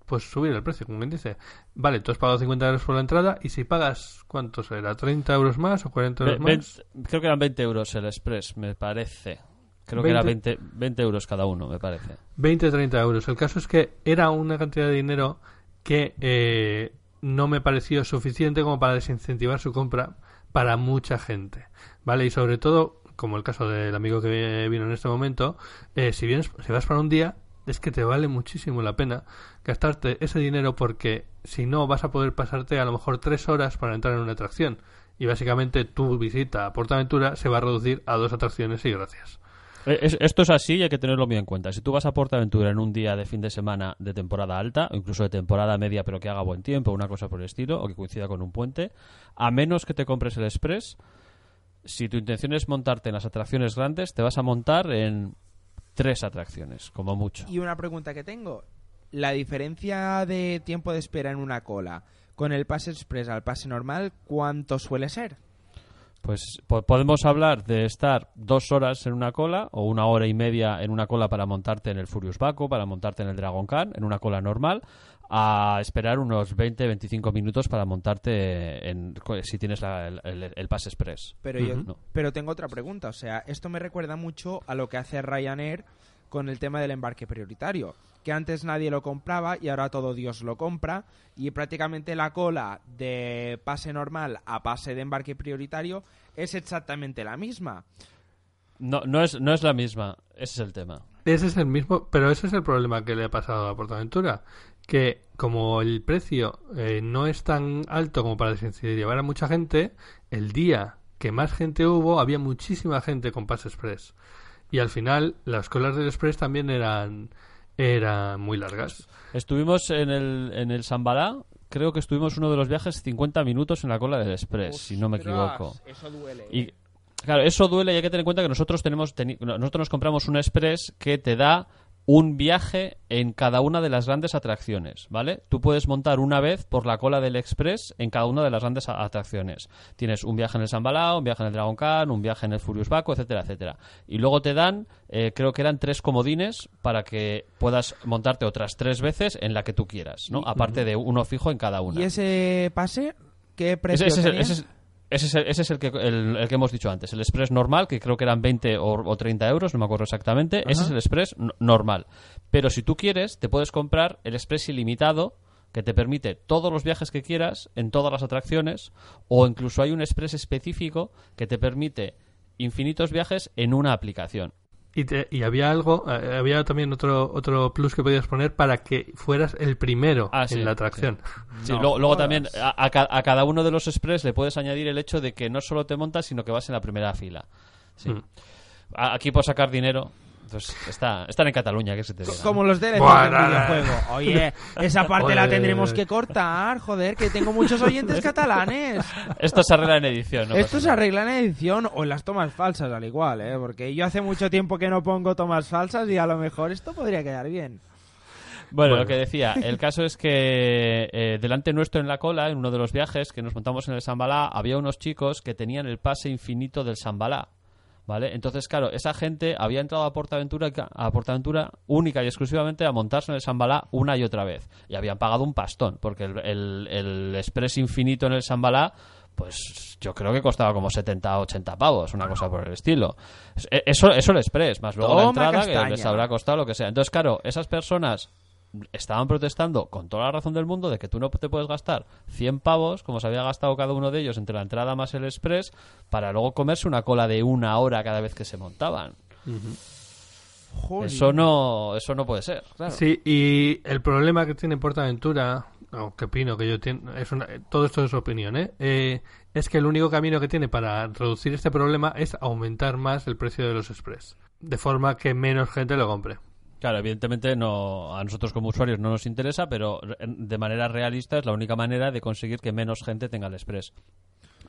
pues subir el precio, como quien dice. Vale, tú has pagado 50 euros por la entrada y si pagas, ¿cuánto será? ¿30 euros más o 40 euros Ve- más? creo que eran 20 euros el Express, me parece. Creo que era 20, 20 euros cada uno, me parece. 20 30 euros. El caso es que era una cantidad de dinero que eh, no me pareció suficiente como para desincentivar su compra para mucha gente. ¿Vale? Y sobre todo, como el caso del amigo que vino en este momento, eh, si, vienes, si vas para un día, es que te vale muchísimo la pena gastarte ese dinero porque si no vas a poder pasarte a lo mejor tres horas para entrar en una atracción. Y básicamente tu visita a Portaventura se va a reducir a dos atracciones y gracias. Eh, es- esto es así y hay que tenerlo muy en cuenta. Si tú vas a Portaventura en un día de fin de semana de temporada alta, o incluso de temporada media, pero que haga buen tiempo, una cosa por el estilo, o que coincida con un puente, a menos que te compres el Express, si tu intención es montarte en las atracciones grandes, te vas a montar en tres atracciones, como mucho. Y una pregunta que tengo. La diferencia de tiempo de espera en una cola con el pase express al pase normal, ¿cuánto suele ser? Pues po- podemos hablar de estar dos horas en una cola o una hora y media en una cola para montarte en el Furious Baco, para montarte en el Dragon Khan, en una cola normal, a esperar unos 20-25 minutos para montarte en, si tienes la- el, el- el Pass Express. Pero yo No. pero tengo otra pregunta, o sea, esto me recuerda mucho a lo que hace Ryanair con el tema del embarque prioritario, que antes nadie lo compraba y ahora todo Dios lo compra y prácticamente la cola de pase normal a pase de embarque prioritario es exactamente la misma. No, no, es, no es la misma, ese es el tema. Ese es el mismo, pero ese es el problema que le ha pasado a Portaventura. Que como el precio eh, no es tan alto como para llevar a mucha gente, el día que más gente hubo, había muchísima gente con Pass Express. Y al final, las colas del Express también eran, eran muy largas. Estuvimos en el, en el Sambalá, creo que estuvimos uno de los viajes 50 minutos en la cola del Express, si no me equivoco. Eso duele. ¿eh? Y claro, eso duele y hay que tener en cuenta que nosotros tenemos teni- nosotros nos compramos un express que te da un viaje en cada una de las grandes atracciones, ¿vale? Tú puedes montar una vez por la cola del express en cada una de las grandes atracciones. Tienes un viaje en el Sambalao, un viaje en el Dragon Khan, un viaje en el Furious Baco, etcétera, etcétera. Y luego te dan, eh, creo que eran tres comodines para que puedas montarte otras tres veces en la que tú quieras, ¿no? Aparte de uno fijo en cada una. ¿Y ese pase qué precio Ese, ese ese ese es el- ese es el que, el, el que hemos dicho antes. El Express normal, que creo que eran 20 o, o 30 euros, no me acuerdo exactamente. Ese es el Express normal. Pero si tú quieres, te puedes comprar el Express ilimitado, que te permite todos los viajes que quieras en todas las atracciones. O incluso hay un Express específico que te permite infinitos viajes en una aplicación. Y, te- y había algo, eh, había también otro, otro plus que podías poner para que fueras el primero Ah, en la atracción. Sí, No luego, luego también a, a ca- a cada uno de los Express le puedes añadir el hecho de que no solo te montas, sino que vas en la primera fila. Sí. Mm. Aquí por sacar dinero, pues está, están en Cataluña, que se te diga. Como los DLCs del videojuego. Oye, esa parte la tendremos que cortar, joder, que tengo muchos oyentes catalanes. Esto se arregla en edición, ¿no? Esto se arregla en edición o en las tomas falsas, al igual, ¿eh? Porque yo hace mucho tiempo que no pongo tomas falsas y a lo mejor esto podría quedar bien. Bueno, Bueno. lo que decía, el caso es que eh, delante nuestro en la cola, en uno de los viajes que nos montamos en el Sambalá, había unos chicos que tenían el pase infinito del Sambalá. ¿Vale? Entonces, claro, esa gente había entrado a Portaventura, a Portaventura única y exclusivamente a montarse en el Sambalá una y otra vez. Y habían pagado un pastón, porque el, el, el Express infinito en el Sambalá, pues yo creo que costaba como 70 o 80 pavos, una cosa por el estilo. E- Eso, eso el Express, más luego la entrada que les habrá costado lo que sea. Entonces, claro, esas personas estaban protestando con toda la razón del mundo de que tú no te puedes gastar 100 pavos, como se había gastado cada uno de ellos entre la entrada más el express, para luego comerse una cola de una hora cada vez que se montaban. Eso no, eso no puede ser. Claro. Sí, y el problema que tiene Portaventura, o que opino que yo tiene, es una, todo esto es opinión, ¿eh? Eh, es que el único camino que tiene para reducir este problema es aumentar más el precio de los express, de forma que menos gente lo compre. Claro, evidentemente no, a nosotros como usuarios no nos interesa, pero de manera realista es la única manera de conseguir que menos gente tenga el Express.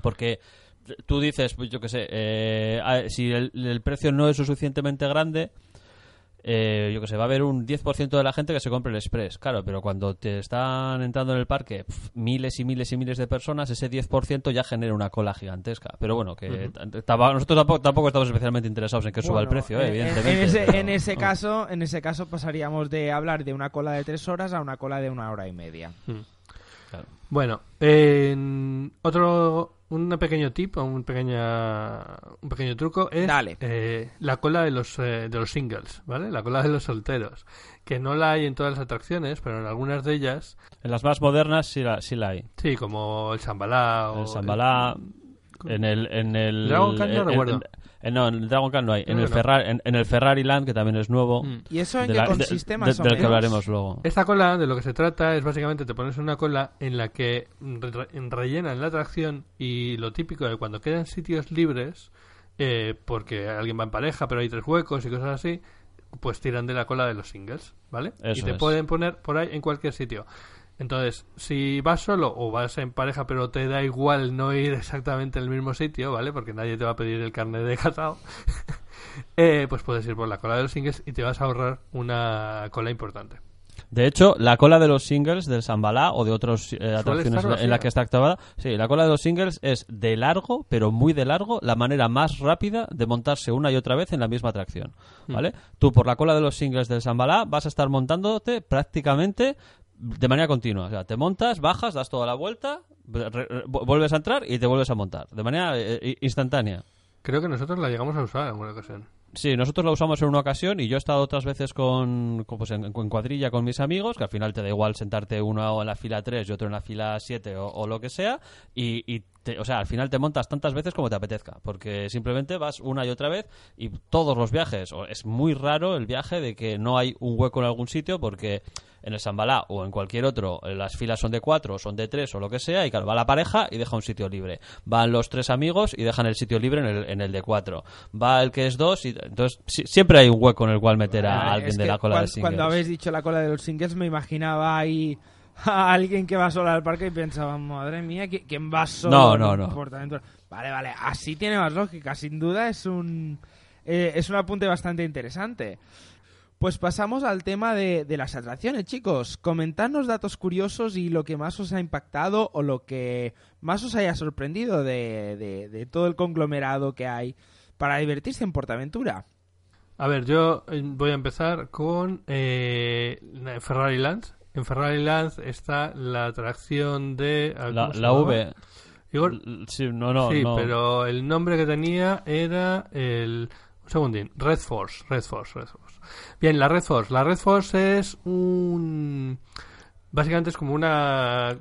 Porque tú dices, pues yo qué sé, eh, a- si el, el precio no es lo suficientemente grande, eh, yo que sé, va a haber un 10% de la gente que se compre el Express. Claro, pero cuando te están entrando en el parque pf, miles y miles y miles de personas, ese 10% ya genera una cola gigantesca. Pero bueno, que nosotros tampoco, tampoco estamos especialmente interesados en que suba el precio, eh, en- en- evidentemente. En ese, pero- en ese caso, en ese caso pasaríamos de hablar de una cola de tres horas a una cola de una hora y media. Claro. Bueno, en otro un pequeño tip o un pequeña un pequeño truco es Dale. eh, la cola de los eh, de los singles, ¿vale? La cola de los solteros, que no la hay en todas las atracciones, pero en algunas de ellas En las más modernas sí la, sí la hay. sí, como el Sambalá o El Sambalá, en el... En el Dragon Khan no en- recuerdo. en- en- no, en el Dragon Khan no hay. En el. Ferrari, en, en el Ferrari Land, que también es nuevo. Mm. ¿Y eso en de qué la- de- consiste de- más o del que menos? hablaremos luego. Esta cola de lo que se trata es básicamente te pones una cola en la que re- rellenan la atracción y lo típico de cuando quedan sitios libres, eh, porque alguien va en pareja pero hay tres huecos y cosas así, pues tiran de la cola de los singles, ¿vale? y te es. pueden poner por ahí en cualquier sitio. Entonces, si vas solo o vas en pareja pero te da igual no ir exactamente al mismo sitio, ¿vale? Porque nadie te va a pedir el carnet de casado. eh, pues puedes ir por la cola de los singles y te vas a ahorrar una cola importante. De hecho, la cola de los singles del Sambalá o de otras atracciones estar en la que está activada, sí, la cola de los singles es de largo, pero muy de largo, la manera más rápida de montarse una y otra vez en la misma atracción, Hmm. ¿vale? Tú por la cola de los singles del Sambalá vas a estar montándote prácticamente de manera continua, o sea, te montas, bajas, das toda la vuelta, re- re- vuelves a entrar y te vuelves a montar, de manera eh, instantánea. Creo que nosotros la llegamos a usar en alguna ocasión. Sí, nosotros la usamos en una ocasión y yo he estado otras veces con, con, pues, en, en cuadrilla con mis amigos, que al final te da igual sentarte uno en la fila 3 y otro en la fila 7 o, o lo que sea, y, y te- o sea, al final te montas tantas veces como te apetezca, porque simplemente vas una y otra vez y todos los viajes, o es muy raro el viaje de que no hay un hueco en algún sitio, porque en el Sambalá o en cualquier otro eh, las filas son de cuatro, son de tres o lo que sea, y claro, va la pareja y deja un sitio libre. Van los tres amigos y dejan el sitio libre en el, en el de cuatro. Va el que es dos y entonces si- siempre hay un hueco en el cual meter a Ah, alguien es de la cola cuan- de singles. Cuando habéis dicho la cola de los singles me imaginaba ahí a alguien que va solo al parque y pensaba, madre mía, ¿qui- ¿quién va solo? No, en no, no. Portaventura? Vale, vale, así tiene más lógica. Sin duda es un, eh, es un apunte bastante interesante. Pues pasamos al tema de, de las atracciones, chicos. Comentadnos datos curiosos y lo que más os ha impactado o lo que más os haya sorprendido de, de- de todo el conglomerado que hay para divertirse en Portaventura. A ver, yo eh, voy a empezar con eh, Ferrari Land. En Ferrari Land está la atracción de... a ver, La. V. Igor, Sí, no, no, sí, no. pero el nombre que tenía era el... Un segundín. Red Force. Red Force, Red Force. Bien, la Red Force. La Red Force es un... Básicamente es como una...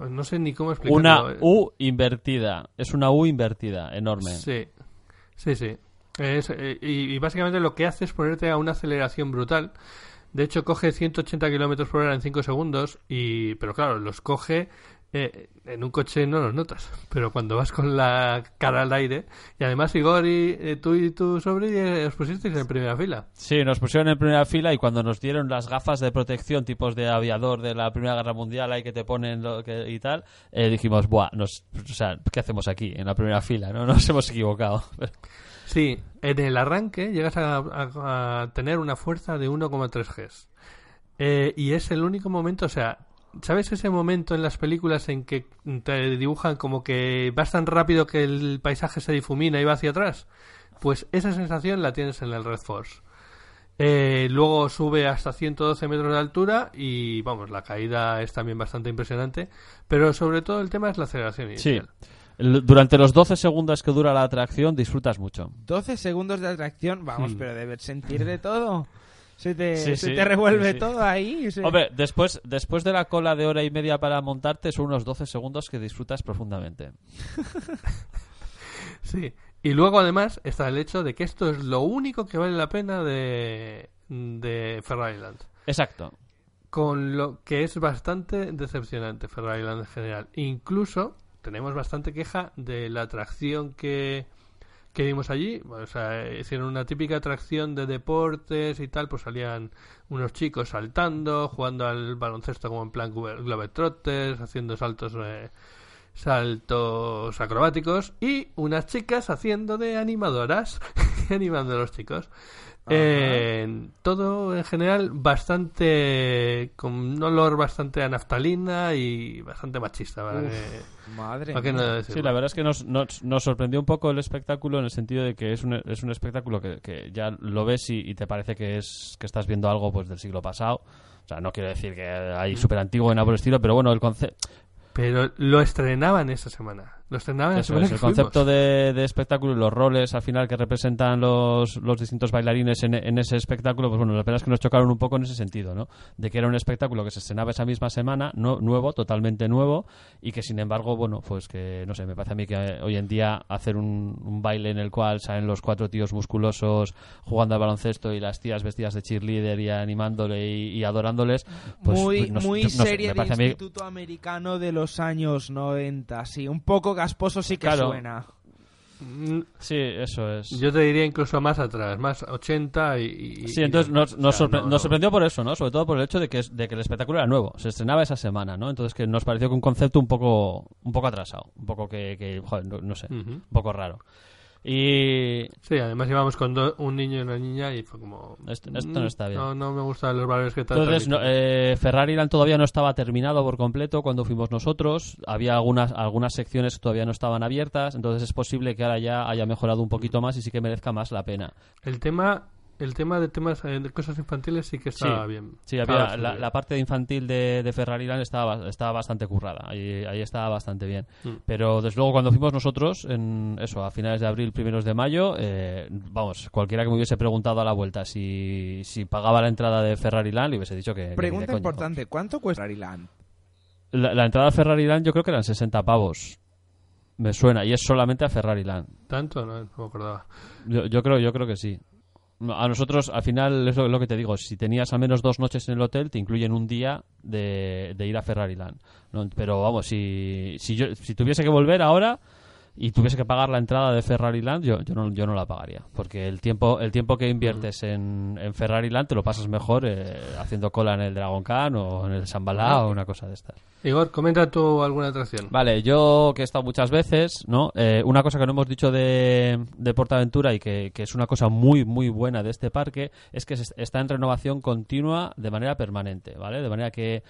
No sé ni cómo explicarlo. Una U invertida. Es una U invertida, enorme. Sí, sí, sí. Es, eh, y, y básicamente lo que hace es ponerte a una aceleración brutal. De hecho, coge 180 kilómetros por hora en 5 segundos. Y, pero claro, los coge. eh, en un coche no los notas. Pero cuando vas con la cara al aire. Y además, Igor y eh, tú y tu sobrino eh, os pusisteis en primera fila. Sí, nos pusieron en primera fila y cuando nos dieron las gafas de protección tipos de aviador de la Primera Guerra Mundial ahí que te ponen lo que, y tal, eh, dijimos, buah, nos, o sea, ¿qué hacemos aquí en la primera fila? No nos hemos equivocado. Sí, en el arranque llegas a, a- a tener una fuerza de 1,3 Gs. Eh, y es el único momento, o sea, ¿sabes ese momento en las películas en que te dibujan como que vas tan rápido que el paisaje se difumina y va hacia atrás? Pues esa sensación la tienes en el Red Force. Eh, luego sube hasta 112 metros de altura y vamos, la caída es también bastante impresionante, pero sobre todo el tema es la aceleración Sí. El- Durante los 12 segundos que dura la atracción disfrutas mucho. 12 segundos de atracción, vamos, Hmm. pero debes sentir de todo. Se te, Sí, se sí, te revuelve sí, sí. todo ahí. se- Hombre, después, después de la cola de hora y media para montarte son unos 12 segundos que disfrutas profundamente. Sí. Y luego además está el hecho de que esto es lo único que vale la pena de, de Ferrari Land. Exacto. Con lo que es bastante decepcionante Ferrari Land en general. Incluso tenemos bastante queja de la atracción que, que vimos allí. O sea, hicieron una típica atracción de deportes y tal. Pues salían unos chicos saltando, jugando al baloncesto como en plan Globe- Globetrotters, haciendo saltos... eh, saltos acrobáticos y unas chicas haciendo de animadoras animando a los chicos Eh, todo en general bastante con un olor bastante a naftalina y bastante machista. ¿vale? Madre ¿Para qué no? Sí, la verdad es que nos, nos, nos sorprendió un poco el espectáculo en el sentido de que es un, es un espectáculo que, que ya lo ves y, y te parece que es que estás viendo algo pues del siglo pasado. O sea, no quiero decir que hay súper antiguo en nada por el estilo, pero bueno, el concepto... Pero lo estrenaban esa semana. Lo estrenaban la Eso semana es, el concepto de, de espectáculo y los roles al final que representan los, los distintos bailarines en, en ese espectáculo, pues bueno, la pena es que nos chocaron un poco en ese sentido, ¿no? De que era un espectáculo que se estrenaba esa misma semana, no, nuevo, totalmente nuevo, y que sin embargo, bueno, pues que, no sé, me parece a mí que hoy en día hacer un, un baile en el cual salen los cuatro tíos musculosos jugando al baloncesto y las tías vestidas de cheerleader y animándole y, y adorándoles, pues, muy pues muy no sé, serie de mí instituto americano de los años 90, sí. Un poco gasposo sí que Claro. suena. Mm, Sí, eso es. Yo te diría incluso más atrás, más 80 y... y- Sí, y- entonces nos, nos, o sea, sorpre- no, nos no. sorprendió por eso, ¿no? Sobre todo por el hecho de que, de que el espectáculo era nuevo, se estrenaba esa semana, ¿no? Entonces que nos pareció que un concepto un poco, un poco atrasado, un poco que, que, joder, no, no sé, un poco raro. Y Sí, además íbamos con do- un niño y una niña y fue como... Esto- esto no está bien. No, no me gustan los valores que tratan. entonces no, eh, Ferrari Land todavía no estaba terminado por completo cuando fuimos nosotros, había algunas, algunas secciones que todavía no estaban abiertas, entonces es posible que ahora ya haya mejorado un poquito más y sí que merezca más la pena. El tema... El tema de temas eh, de cosas infantiles sí que estaba Sí. bien. Sí, Estaba había la, bien. la parte infantil de, de Ferrari Land estaba, estaba bastante currada. Ahí, ahí estaba bastante bien. Mm. Pero desde luego cuando fuimos nosotros, en eso, a finales de abril, primeros de mayo, eh, vamos, cualquiera que me hubiese preguntado a la vuelta si, si pagaba la entrada de Ferrari Land, le hubiese dicho que. Pregunta importante, ¿cuánto cuesta Ferrari La, la entrada a Ferrari Land yo creo que eran 60 pavos. Me suena, y es solamente a Ferrari Land. ¿Tanto? No, no me acordaba. Yo, yo creo, yo creo que sí. A nosotros, al final, es lo, que te digo, si tenías al menos dos noches en el hotel, te incluyen un día de, de ir a Ferrari Land. ¿no? Pero vamos, si, si, yo, si tuviese que volver ahora y tuviese que pagar la entrada de Ferrari Land, yo, yo, no, yo no la pagaría. Porque el tiempo, el tiempo que inviertes en, en Ferrari Land te lo pasas mejor eh, haciendo cola en el Dragon Khan o en el Sambalá o una cosa de estas. Igor, comenta tú alguna atracción. Vale, yo que he estado muchas veces, ¿no? Eh, una cosa que no hemos dicho de, de Portaventura y que, que es una cosa muy, muy buena de este parque es que está en renovación continua de manera permanente, ¿vale? De manera que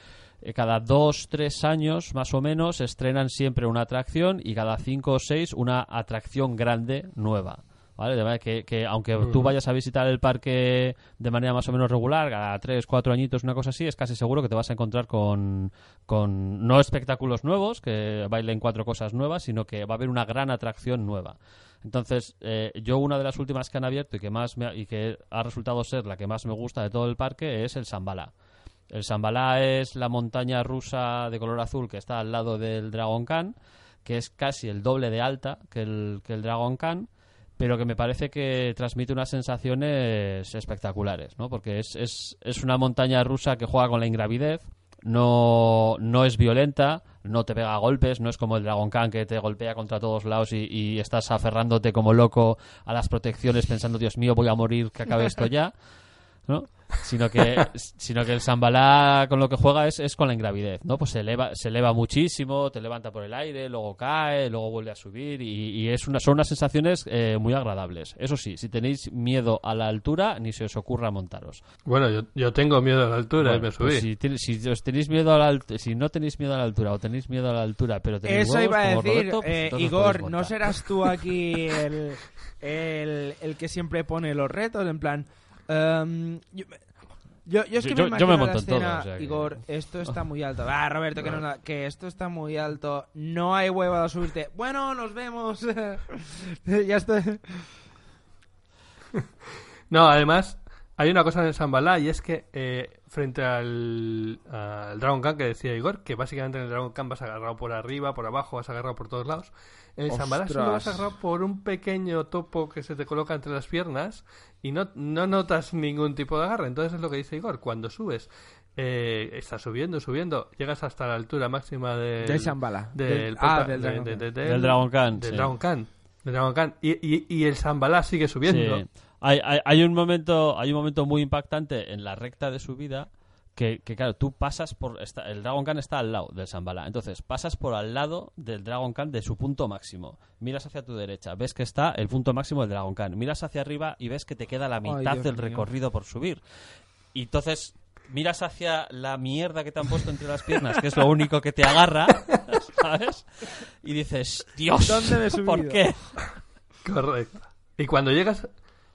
cada dos, tres años más o menos estrenan siempre una atracción y cada cinco o seis una atracción grande nueva. ¿Vale? De manera que, que aunque tú vayas a visitar el parque de manera más o menos regular, cada tres, cuatro añitos, una cosa así, es casi seguro que te vas a encontrar con, con no espectáculos nuevos, que bailen cuatro cosas nuevas, sino que va a haber una gran atracción nueva. Entonces, eh, yo una de las últimas que han abierto y que más me ha- y que ha resultado ser la que más me gusta de todo el parque es el Sambalá. El Sambalá es la montaña rusa de color azul que está al lado del Dragon Khan, que es casi el doble de alta que el, que el Dragon Khan, pero que me parece que transmite unas sensaciones espectaculares, ¿no? Porque es, es, es una montaña rusa que juega con la ingravidez, no, no es violenta, no te pega a golpes, no es como el Dragon Khan que te golpea contra todos lados y, y estás aferrándote como loco a las protecciones pensando, Dios mío, voy a morir, que acabe esto ya, ¿no? Sino que, sino que el Sambalá con lo que juega es, es con la ingravidez, ¿no? Pues se eleva, se eleva muchísimo, te levanta por el aire, luego cae, luego vuelve a subir y, y es una, son unas sensaciones eh, muy agradables. Eso sí, si tenéis miedo a la altura, ni se os ocurra montaros. Bueno, yo, yo tengo miedo a la altura y me subí. pues si, ten- si os tenéis miedo a la si no tenéis miedo a la altura o tenéis miedo a la altura, pero tenéis Eso huevos, iba a decir, Roberto, pues eh, Igor, ¿no serás tú aquí el, el, el que siempre pone los retos? En plan, em, yo, yo, yo es que Yo- me yo- yo me imagino la monto en todo, escena, o sea que- Igor, esto está muy alto. Ah, Roberto, que, no, la- que esto está muy alto. No hay huevo a subirte. Bueno, nos vemos. ya estoy. No, además, hay una cosa en el Sambalá y es que eh, frente al, al Dragon Khan que decía Igor, que básicamente en el Dragon Khan vas agarrado por arriba, por abajo, vas agarrado por todos lados. En el Sambalá solo vas agarrado por un pequeño topo que se te coloca entre las piernas y no, no notas ningún tipo de agarre. Entonces es lo que dice Igor, cuando subes, eh, estás subiendo, subiendo, llegas hasta la altura máxima del, Del Shambhala. del, Del- ah, del de- Dragon de- Khan. de- Del Dragon Khan, del sí. Dragon Khan, del Dragon Khan. Y, y, y el Sambalá sigue subiendo. Sí. Hay, hay, hay un momento hay un momento muy impactante en la recta de subida que, que, claro, tú pasas por... Está, el Dragon Khan está al lado del Shambhala. Entonces, pasas por al lado del Dragon Khan de su punto máximo. Miras hacia tu derecha, ves que está el punto máximo del Dragon Khan. Miras hacia arriba y ves que te queda la mitad del mío. recorrido por subir. Y entonces miras hacia la mierda que te han puesto entre las piernas, que es lo único que te agarra, ¿sabes? Y dices, Dios, ¿Dónde me he subido? ¿por qué? Correcto. Y cuando llegas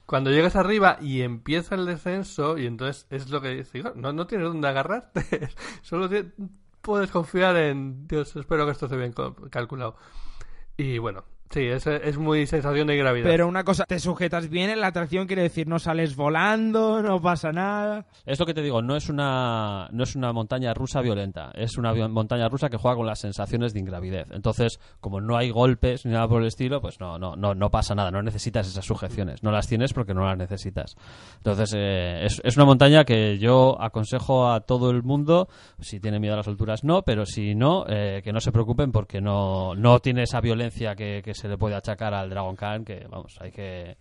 cuando llegas arriba y empieza el descenso, y entonces es lo que dice, no, no tienes dónde agarrarte, solo puedes confiar en Dios, espero que esto esté bien calculado. Y bueno, sí, es, es muy sensación de gravedad. Pero una cosa, te sujetas bien en la atracción, quiere decir, no sales volando, no pasa nada. Es lo que te digo, no es una no es una montaña rusa violenta, es una montaña rusa que juega con las sensaciones de ingravidez. Entonces, como no hay golpes ni nada por el estilo, pues no no no no pasa nada, no necesitas esas sujeciones, no las tienes porque no las necesitas. Entonces, eh, es, es una montaña que yo aconsejo a todo el mundo, si tiene miedo a las alturas no, pero si no, eh, que no se preocupen porque no no tiene esa violencia que, que se le puede achacar al Dragon Khan, que vamos, hay que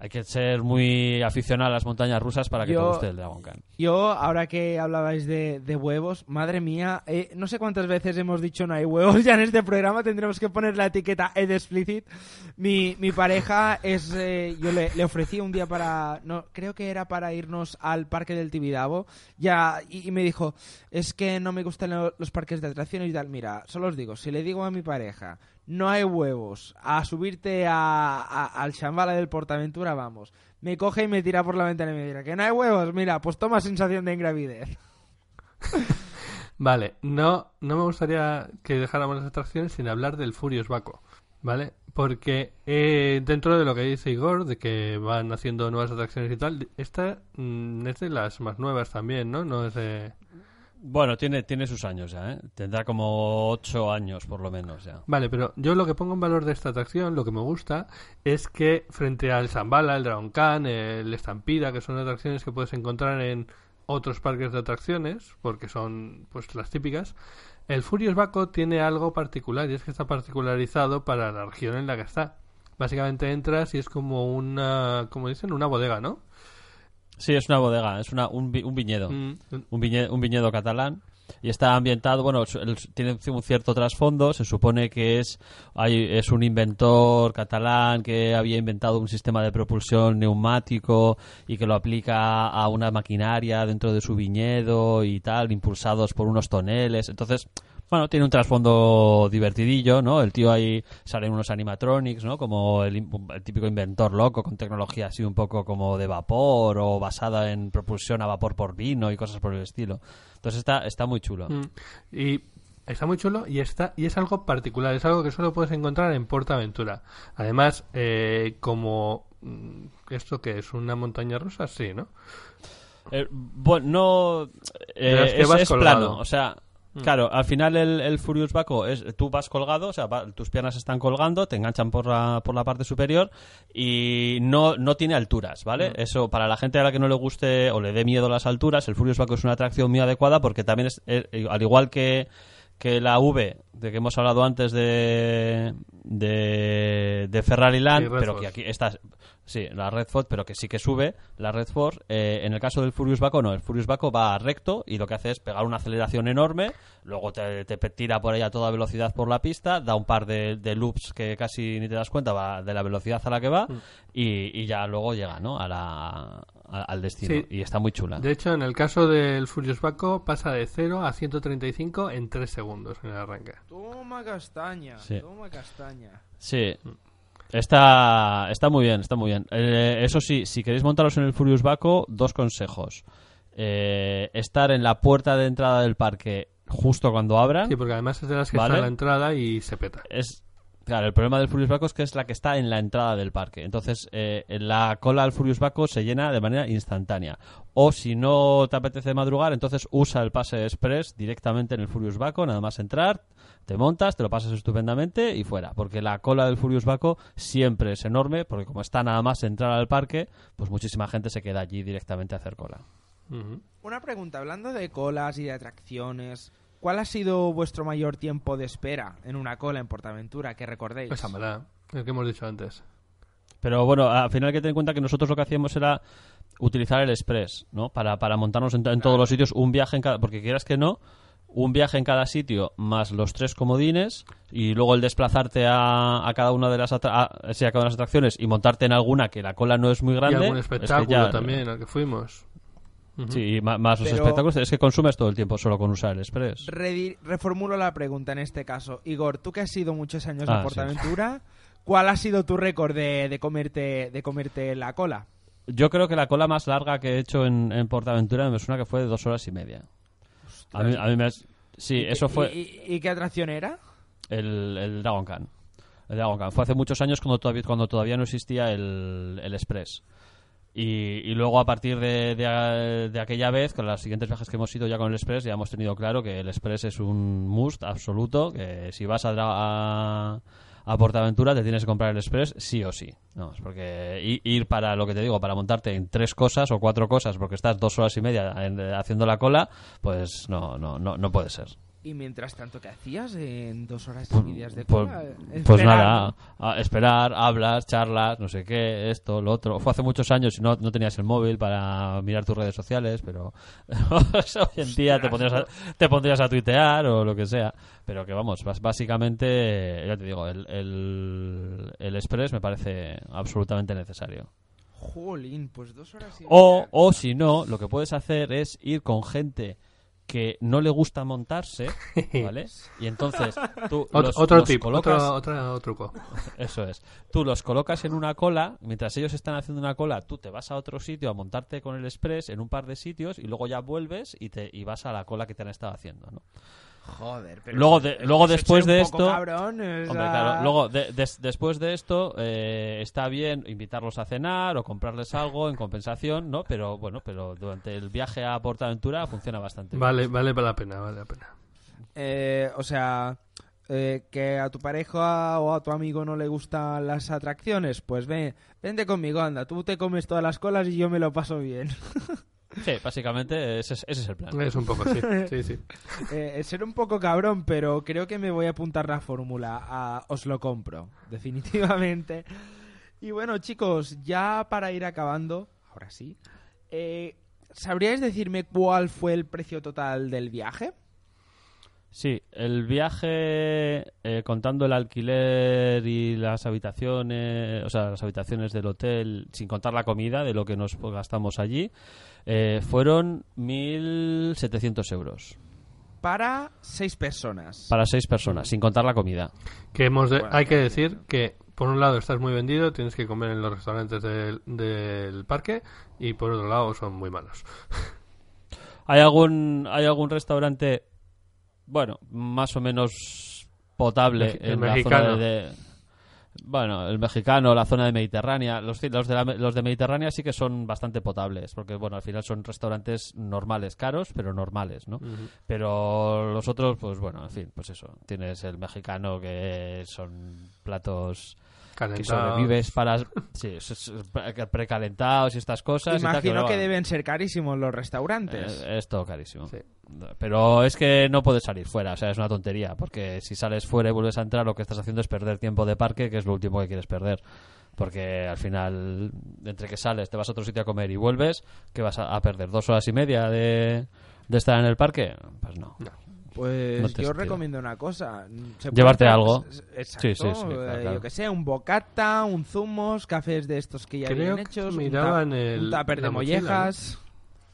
hay que ser muy aficionado a las montañas rusas para que Yo- te guste el Dragon Khan. Yo, ahora que hablabais de, de huevos, madre mía, eh, no sé cuántas veces hemos dicho no hay huevos ya en este programa, tendremos que poner la etiqueta Ed Explicit. Mi, mi pareja es, eh, yo le, le ofrecí un día para, no, creo que era para irnos al parque del Tibidabo, ya, y, y me dijo, es que no me gustan lo- los parques de atracciones y tal, mira, solo os digo, si le digo a mi pareja, no hay huevos, a subirte a, al Shambhala del Portaventura, vamos. Me coge y me tira por la ventana y me dirá que no hay huevos, mira, pues toma sensación de ingravidez. Vale, no, no me gustaría que dejáramos las atracciones sin hablar del Furious Baco, ¿vale? Porque eh, dentro de lo que dice Igor, de que van haciendo nuevas atracciones y tal, esta mm, es de las más nuevas también, ¿no? No es de... Bueno, tiene, tiene sus años ya, ¿eh? Tendrá como ocho años por lo menos ya. Vale, pero yo lo que pongo en valor de esta atracción, lo que me gusta, es que frente al Zambala, el Dragon Khan, el Estampida, que son atracciones que puedes encontrar en otros parques de atracciones, porque son pues las típicas, el Furious Baco tiene algo particular y es que está particularizado para la región en la que está. Básicamente entras y es como una, como dicen, una bodega, ¿no? Sí, es una bodega, es una, un, vi- un viñedo. Mm, un, viñe- un viñedo catalán. Y está ambientado, bueno, el- tiene un cierto trasfondo, se supone que es, hay, es un inventor catalán que había inventado un sistema de propulsión neumático y que lo aplica a una maquinaria dentro de su viñedo y tal, impulsados por unos toneles, entonces... Bueno, tiene un trasfondo divertidillo, ¿no? El tío ahí salen unos animatronics, ¿no? Como el, el típico inventor loco con tecnología así un poco como de vapor o basada en propulsión a vapor por vino y cosas por el estilo. Entonces está, está muy chulo. Mm. Y está muy chulo y está y es algo particular, es algo que solo puedes encontrar en PortAventura. Además, eh, como mm, esto que es una montaña rusa, sí, ¿no? Eh, bueno, no. eh, es, plano, o sea. Claro, al final el, el Furious Baco es tú vas colgado, o sea, va- tus piernas están colgando, te enganchan por la, por la parte superior y no, no tiene alturas, ¿vale? Eso para la gente a la que no le guste o le dé miedo las alturas, el Furious Baco es una atracción muy adecuada porque también es, eh, al igual que, que la V de que hemos hablado antes de de, de Ferrari Land, pero que aquí está sí, la Red Force, pero que sí que sube la Red Force. eh, en el caso del Furious Baco no, el Furious Baco va recto y lo que hace es pegar una aceleración enorme, luego te, tira por ahí a toda velocidad por la pista, da un par de, de loops que casi ni te das cuenta va de la velocidad a la que va Mm. y, y ya luego llega, ¿no? A la, a- al destino Sí. y está muy chula. De hecho, en el caso del Furious Baco pasa de 0 a 135 en 3 segundos en el arranque. Toma castaña, Sí. toma castaña. Sí. Está, está muy bien, está muy bien. Eh, eso sí, si queréis montaros en el Furious Baco, dos consejos. Eh, estar en la puerta de entrada del parque justo cuando abran. Sí, porque además es de las que Vale. está la entrada y se peta. Es, claro, el problema del Furious Baco es que es la que está en la entrada del parque. Entonces, eh, la cola al Furious Baco se llena de manera instantánea. O si no te apetece madrugar, entonces usa el pase express directamente en el Furious Baco, nada más entrar, te montas, te lo pasas estupendamente y fuera. Porque la cola del Furious Baco siempre es enorme, porque como está nada más entrar al parque, pues muchísima gente se queda allí directamente a hacer cola. Una pregunta, hablando de colas y de atracciones, ¿cuál ha sido vuestro mayor tiempo de espera en una cola en Portaventura? Que recordéis. Esa mala, el que hemos dicho antes. Pero bueno, al final hay que tener en cuenta que nosotros lo que hacíamos era utilizar el Express, ¿no? Para, para montarnos en, en todos los sitios un viaje en cada... Porque quieras que no, un viaje en cada sitio más los tres comodines y luego el desplazarte a, a cada una de las atra- a, sí, a cada una de las atracciones y montarte en alguna que la cola no es muy Y grande. algún es que espectáculo ya- también al que fuimos. Sí, y ma- más los Pero- espectáculos. Es que consumes todo el tiempo solo con usar el Express. Reformulo la pregunta en este caso. Igor, tú que has sido muchos años Ah, en Portaventura, ¿cuál ha sido tu récord de, de comerte, de comerte la cola? Yo creo que la cola más larga que he hecho en, en Portaventura me suena que fue de dos horas y media. A mí, a mí me... has- Sí, ¿Y eso qué- fue ¿Y, qué atracción era? el, el Dragon Khan. El Dragon Khan. Fue hace muchos años cuando todavía, cuando todavía no existía el, el Express. Y, y luego a partir de, de- de aquella vez, con las siguientes viajes que hemos ido ya con el Express, ya hemos tenido claro que el Express es un must absoluto, que si vas a, Dra- a, a Portaventura te tienes que comprar el Express sí o sí. No, es porque ir para, lo que te digo, para montarte en tres cosas o cuatro cosas, porque estás dos horas y media en- haciendo la cola, pues no, no, no, no puede ser. Y mientras tanto, ¿qué hacías en dos horas y Pues, media de pues- cola? pues nada, a esperar, hablas, charlas, no sé qué, esto, lo otro. Fue hace muchos años y no, no tenías el móvil para mirar tus redes sociales, pero hoy en día te pondrías, a, te pondrías a tuitear o lo que sea. Pero que vamos, básicamente, ya te digo, el, el, el Express me parece absolutamente necesario. Jolín, pues dos horas y O, o si no, lo que puedes hacer es ir con gente que no le gusta montarse, ¿vale? Y entonces tú Ot- los, otro los tip, colocas... otro, otro truco. Eso es. Tú los colocas en una cola, mientras ellos están haciendo una cola, tú te vas a otro sitio a montarte con el express en un par de sitios y luego ya vuelves y te y vas a la cola que te han estado haciendo, ¿no? Joder, pero Luego de- luego es después de esto- cabrón, o Hombre, sea, claro. Luego, de- des- después de esto, eh, está bien invitarlos a cenar o comprarles algo en compensación, ¿no? Pero bueno, pero durante el viaje a Portaventura funciona bastante bien. Vale, vale la pena, vale la pena. eh, o sea, eh, que a tu pareja o a tu amigo no le gustan las atracciones, pues ven, vente conmigo, anda, tú te comes todas las colas y yo me lo paso bien. Sí, básicamente ese es, ese es el plan. Es un poco así, sí, sí. Eh, ser un poco cabrón, pero creo que me voy a apuntar la fórmula. a os lo compro, definitivamente. Y bueno, chicos, ya para ir acabando, ahora sí, eh, ¿sabríais decirme cuál fue el precio total del viaje? Sí, el viaje, eh, contando el alquiler y las habitaciones, o sea, las habitaciones del hotel, sin contar la comida, de lo que nos gastamos allí, eh, fueron 1.700 euros Para seis personas. para seis personas, sin contar la comida. Que hemos de- Bueno, hay que decir que por un lado estás muy vendido, tienes que comer en los restaurantes del, del parque y por otro lado son muy malos. ¿Hay algún, hay algún restaurante, bueno, más o menos potable Meji- el en la mexicano. zona de, de- Bueno, el mexicano, la zona de Mediterránea. Los, los, de la- los de Mediterránea sí que son bastante potables, porque bueno, al final son restaurantes normales, caros, pero normales, ¿no? Pero los otros, pues bueno, en fin, pues eso. Tienes el mexicano que son platos que Calentados. sobrevives para... Sí, precalentados y estas cosas. y tal, Imagino que deben ser carísimos los restaurantes. eh, es todo carísimo. Sí. Pero es que no puedes salir fuera, o sea, es una tontería, porque si sales fuera y vuelves a entrar, lo que estás haciendo es perder tiempo de parque, que es lo último que quieres perder. Porque al final, entre que sales, te vas a otro sitio a comer y vuelves, ¿qué vas a, a perder? ¿Dos horas y media de, de estar en el parque? Pues no. Pues No yo recomiendo una cosa. ¿Se puede Llevarte algo. Exacto. Sí, sí, sí, claro, eh, claro. Yo que sé, un bocata, un zumos, cafés de estos que ya vienen hechos, un, miraba ta- en el- un tupper de mochila, mollejas.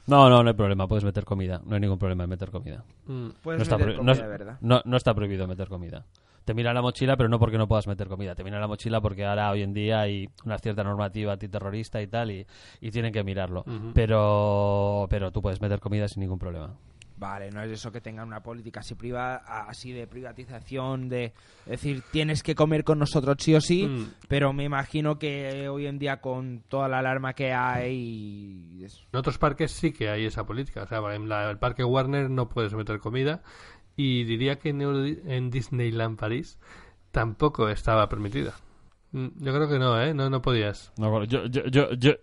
No, no, no hay problema, puedes meter comida. No hay ningún problema en meter comida. Mm. Puedes No está, meter comida, no- de verdad. no- no está prohibido meter comida. Te mira la mochila, pero no porque no puedas meter comida. Te mira la mochila porque ahora hoy en día hay una cierta normativa antiterrorista y tal, y, y tienen que mirarlo. Pero pero tú puedes meter comida sin ningún problema. Vale, no es eso que tengan una política así, priva, así de privatización, de decir, tienes que comer con nosotros sí o sí, Mm. pero me imagino que hoy en día con toda la alarma que hay... es- En otros parques sí que hay esa política. O sea, en la- el parque Warner no puedes meter comida. Y diría que en, Euro- en Disneyland París tampoco estaba permitida. Mm, Yo creo que no, ¿eh? No, no podías. No, bueno, yo, yo, yo, yo,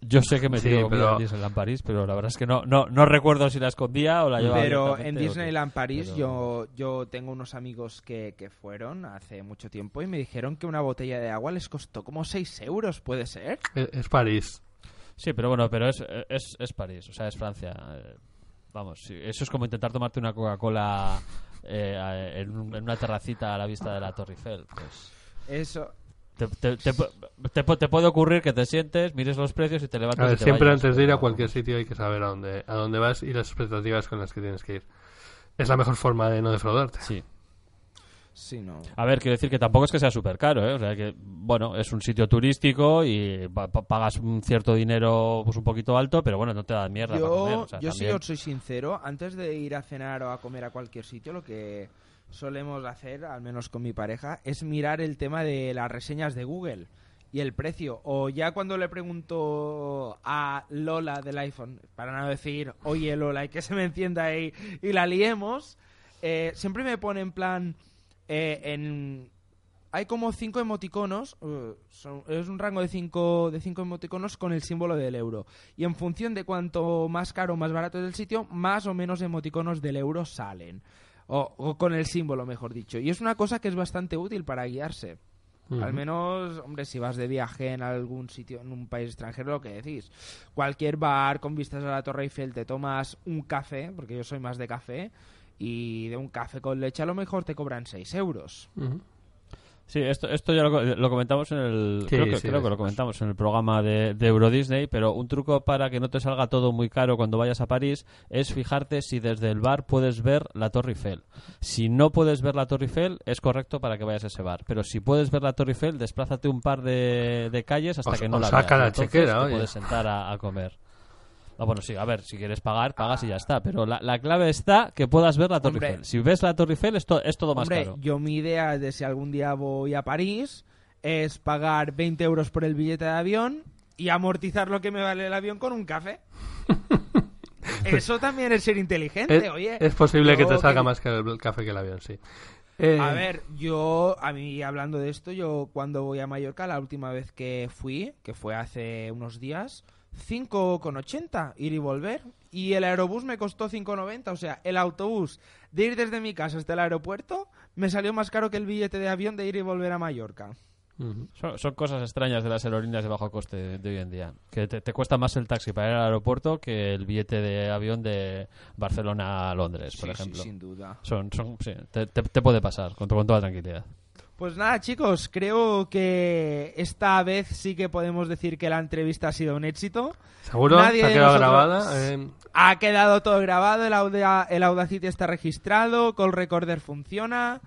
Yo sé que me Sí, comida pero- en Disneyland París, pero la verdad es que no, no, no recuerdo si la escondía o la llevaba Pero en. Disneyland París Pero- yo, yo tengo unos amigos que, que fueron hace mucho tiempo y me dijeron que una botella de agua les costó como 6 euros, ¿puede ser? Es, es París. Sí, pero bueno, pero es, es, es París, o sea, es Francia. Eh, Vamos, sí, eso es como intentar tomarte una Coca-Cola eh, en, en una terracita a la vista de la Torre Eiffel. Pues Eso, te, te- te pu- te pu- te puede ocurrir que te sientes, mires los precios y te levantes A ver, y te siempre vayas, antes de ir a cualquier sitio hay que saber a dónde, a dónde vas y las expectativas con las que tienes que ir. Es la mejor forma de no defraudarte. Sí. sí, no. A ver, quiero decir que tampoco es que sea súper caro, ¿eh? O sea, que, bueno, es un sitio turístico y pa- pa- pagas un cierto dinero pues un poquito alto, pero bueno, no te da mierda para comer. Yo, o sea, yo si también- os soy sincero, antes de ir a cenar o a comer a cualquier sitio, lo que solemos hacer, al menos con mi pareja, es mirar el tema de las reseñas de Google y el precio. O ya cuando le pregunto a Lola del iPhone, para no decir, oye Lola, y que se me encienda ahí y la liemos, eh, siempre me pone en plan, eh, en... Hay como cinco emoticonos, eh, son- es un rango de cinco, de cinco emoticonos con el símbolo del euro. Y en función de cuanto más caro o más barato es el sitio, más o menos emoticonos del euro salen. O, o con el símbolo, mejor dicho. Y es una cosa que es bastante útil para guiarse. Al menos, hombre, si vas de viaje en algún sitio, en un país extranjero, lo que decís. Cualquier bar con vistas a la Torre Eiffel te tomas un café, porque yo soy más de café, y de un café con leche a lo mejor te cobran 6 euros. Sí, esto, esto ya lo, lo comentamos en el. Sí, creo que, sí, creo que lo comentamos en el programa de, de Euro Disney, pero un truco para que no te salga todo muy caro cuando vayas a París es fijarte si desde el bar puedes ver la Torre Eiffel. Si no puedes ver la Torre Eiffel, es correcto para que vayas a ese bar. Pero si puedes ver la Torre Eiffel, desplázate un par de, de calles hasta O- que no o la saca veas. la Entonces chequera, te oye. puedes sentar a, a comer. Ah, bueno, sí, a ver, si quieres pagar, pagas y ya está. Pero la, la clave está que puedas ver la Torre Hombre. Eiffel. Si ves la Torre Eiffel, es, to- es todo más caro. yo mi idea de si algún día voy a París es pagar 20 euros por el billete de avión y amortizar lo que me vale el avión con un café. Eso también es ser inteligente, Es, oye. es posible que te salga que- más que el café que el avión, sí. Eh, A ver, yo, a mí hablando de esto, yo cuando voy a Mallorca, la última vez que fui, que fue hace unos días, 5,80 ir y volver. Y el aerobús me costó 5,90. O sea, el autobús de ir desde mi casa hasta el aeropuerto me salió más caro que el billete de avión de ir y volver a Mallorca. Son, son cosas extrañas de las aerolíneas de bajo coste de, de hoy en día. Que te, te cuesta más el taxi para ir al aeropuerto que el billete de avión de Barcelona a Londres, por Sí, sí, ejemplo. sin duda. Son, son, sí, te, te- te puede pasar con, con toda tranquilidad. Pues nada, chicos, creo que esta vez sí que podemos decir que la entrevista ha sido un éxito. ¿Seguro? Nadie ¿Se ha quedado grabada? Eh, Ha quedado todo grabado, el, Auda- el Audacity está registrado, Call Recorder funciona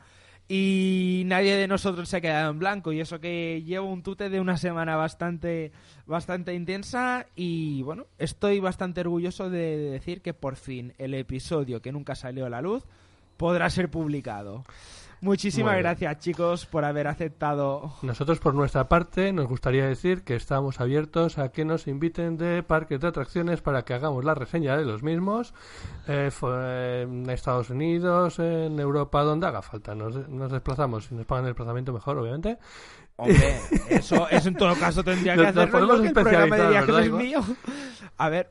y nadie de nosotros se ha quedado en blanco. Y eso que llevo un tute de una semana bastante, bastante intensa y bueno, estoy bastante orgulloso de decir que por fin el episodio que nunca salió a la luz podrá ser publicado. Muchísimas gracias chicos por haber aceptado Nosotros, por nuestra parte, nos gustaría decir que estamos abiertos a que nos inviten de parques de atracciones para que hagamos la reseña de los mismos eh, en Estados Unidos, en Europa, donde haga falta. Nos, nos desplazamos. Si nos pagan el desplazamiento, mejor, obviamente. Hombre, eso, eso en todo caso tendría que Nos- nos podemos especializar. A ver,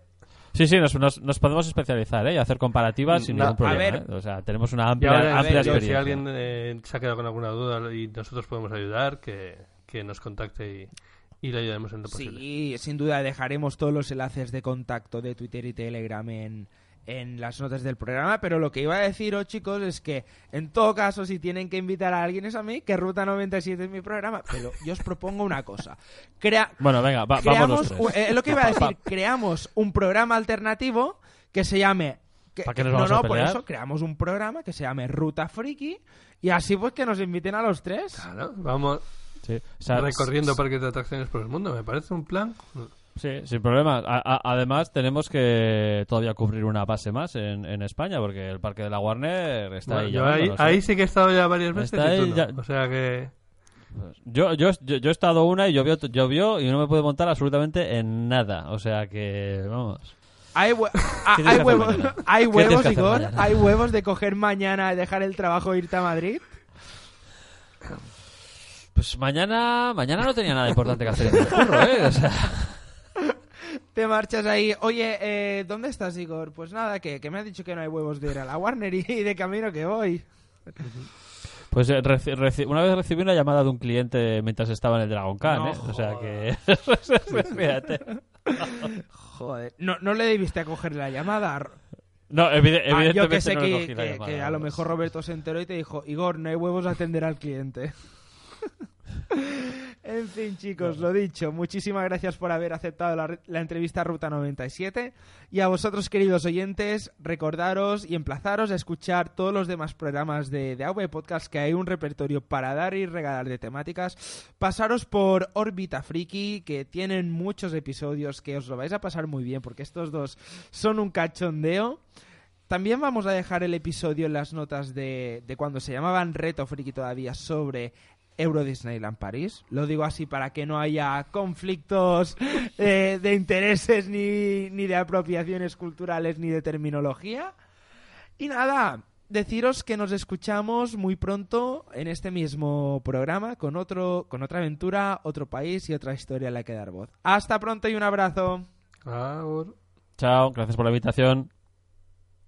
Sí, sí, nos, nos, nos podemos especializar ¿eh? y hacer comparativas sin No, ningún a problema. ver. ¿eh? O sea, tenemos una amplia, ahora, amplia ver, yo, si alguien eh, se ha quedado con alguna duda y nosotros podemos ayudar, que, que nos contacte y, y le ayudemos en lo posible. Sí, sin duda dejaremos todos los enlaces de contacto de Twitter y Telegram en, en las notas del programa, pero lo que iba a deciros, chicos, es que en todo caso, si tienen que invitar a alguien es a mí, que Ruta 97 es mi programa, pero yo os propongo una cosa. Crea Bueno, venga, va- vamos creamos, los tres. eh, es lo que iba a decir, creamos un programa alternativo que se llame... que- ¿Para qué nos no, vamos a no, por eso creamos un programa que se llame Ruta Friki y así pues que nos inviten a los tres. Claro, vamos Sí, o sea, recorriendo parques de atracciones por el mundo. Me parece un plan. Sí, sin problema. A- a- además, tenemos que todavía cubrir una base más en, en España, porque el Parque de la Warner está Bueno, ahí. yo ahí, ¿eh? ahí sí que he estado ya varias veces Está y tú ahí no. ya- O sea que... Yo, yo, yo, yo he estado una y llovió, llovió y no me puede montar absolutamente en nada. O sea que, vamos. Hay, hue- ah, ¿Qué tienes hay huevos, hay ¿Qué tienes huevos, Igor, mañana? hay huevos de coger mañana, dejar el trabajo e irte a Madrid. Pues mañana, mañana no tenía nada importante que hacer en el curro, ¿eh? O sea, Te marchas ahí. Oye, eh, ¿dónde estás, Igor? Pues nada, que, que me has dicho que no hay huevos de ir a la Warner y, de camino que voy. Pues eh, una vez recibí una llamada de un cliente mientras estaba en el Dragon Khan, No ¿eh? O sea que... Fíjate. Joder, no, no le debiste a coger la llamada. No, evide- Ah, evidentemente yo que sé no que, que- llamada, que a lo vamos. mejor Roberto se enteró y te dijo, Igor, no hay huevos a atender al cliente. En fin, chicos, lo dicho, muchísimas gracias por haber aceptado la, re- la entrevista Ruta 97 y a vosotros, queridos oyentes, recordaros y emplazaros a escuchar todos los demás programas de, de AV Podcast que hay un repertorio para dar y regalar de temáticas. Pasaros por Órbita Friki, que tienen muchos episodios que os lo vais a pasar muy bien porque estos dos son un cachondeo. También vamos a dejar el episodio en las notas de, de cuando se llamaban Reto Friki todavía sobre Euro Disneyland París. Lo digo así para que no haya conflictos eh, de intereses ni, ni de apropiaciones culturales ni de terminología. Y nada, deciros que nos escuchamos muy pronto en este mismo programa con otro con otra aventura, otro país y otra historia a la que dar voz. Hasta pronto y un abrazo. Chao, gracias por la invitación.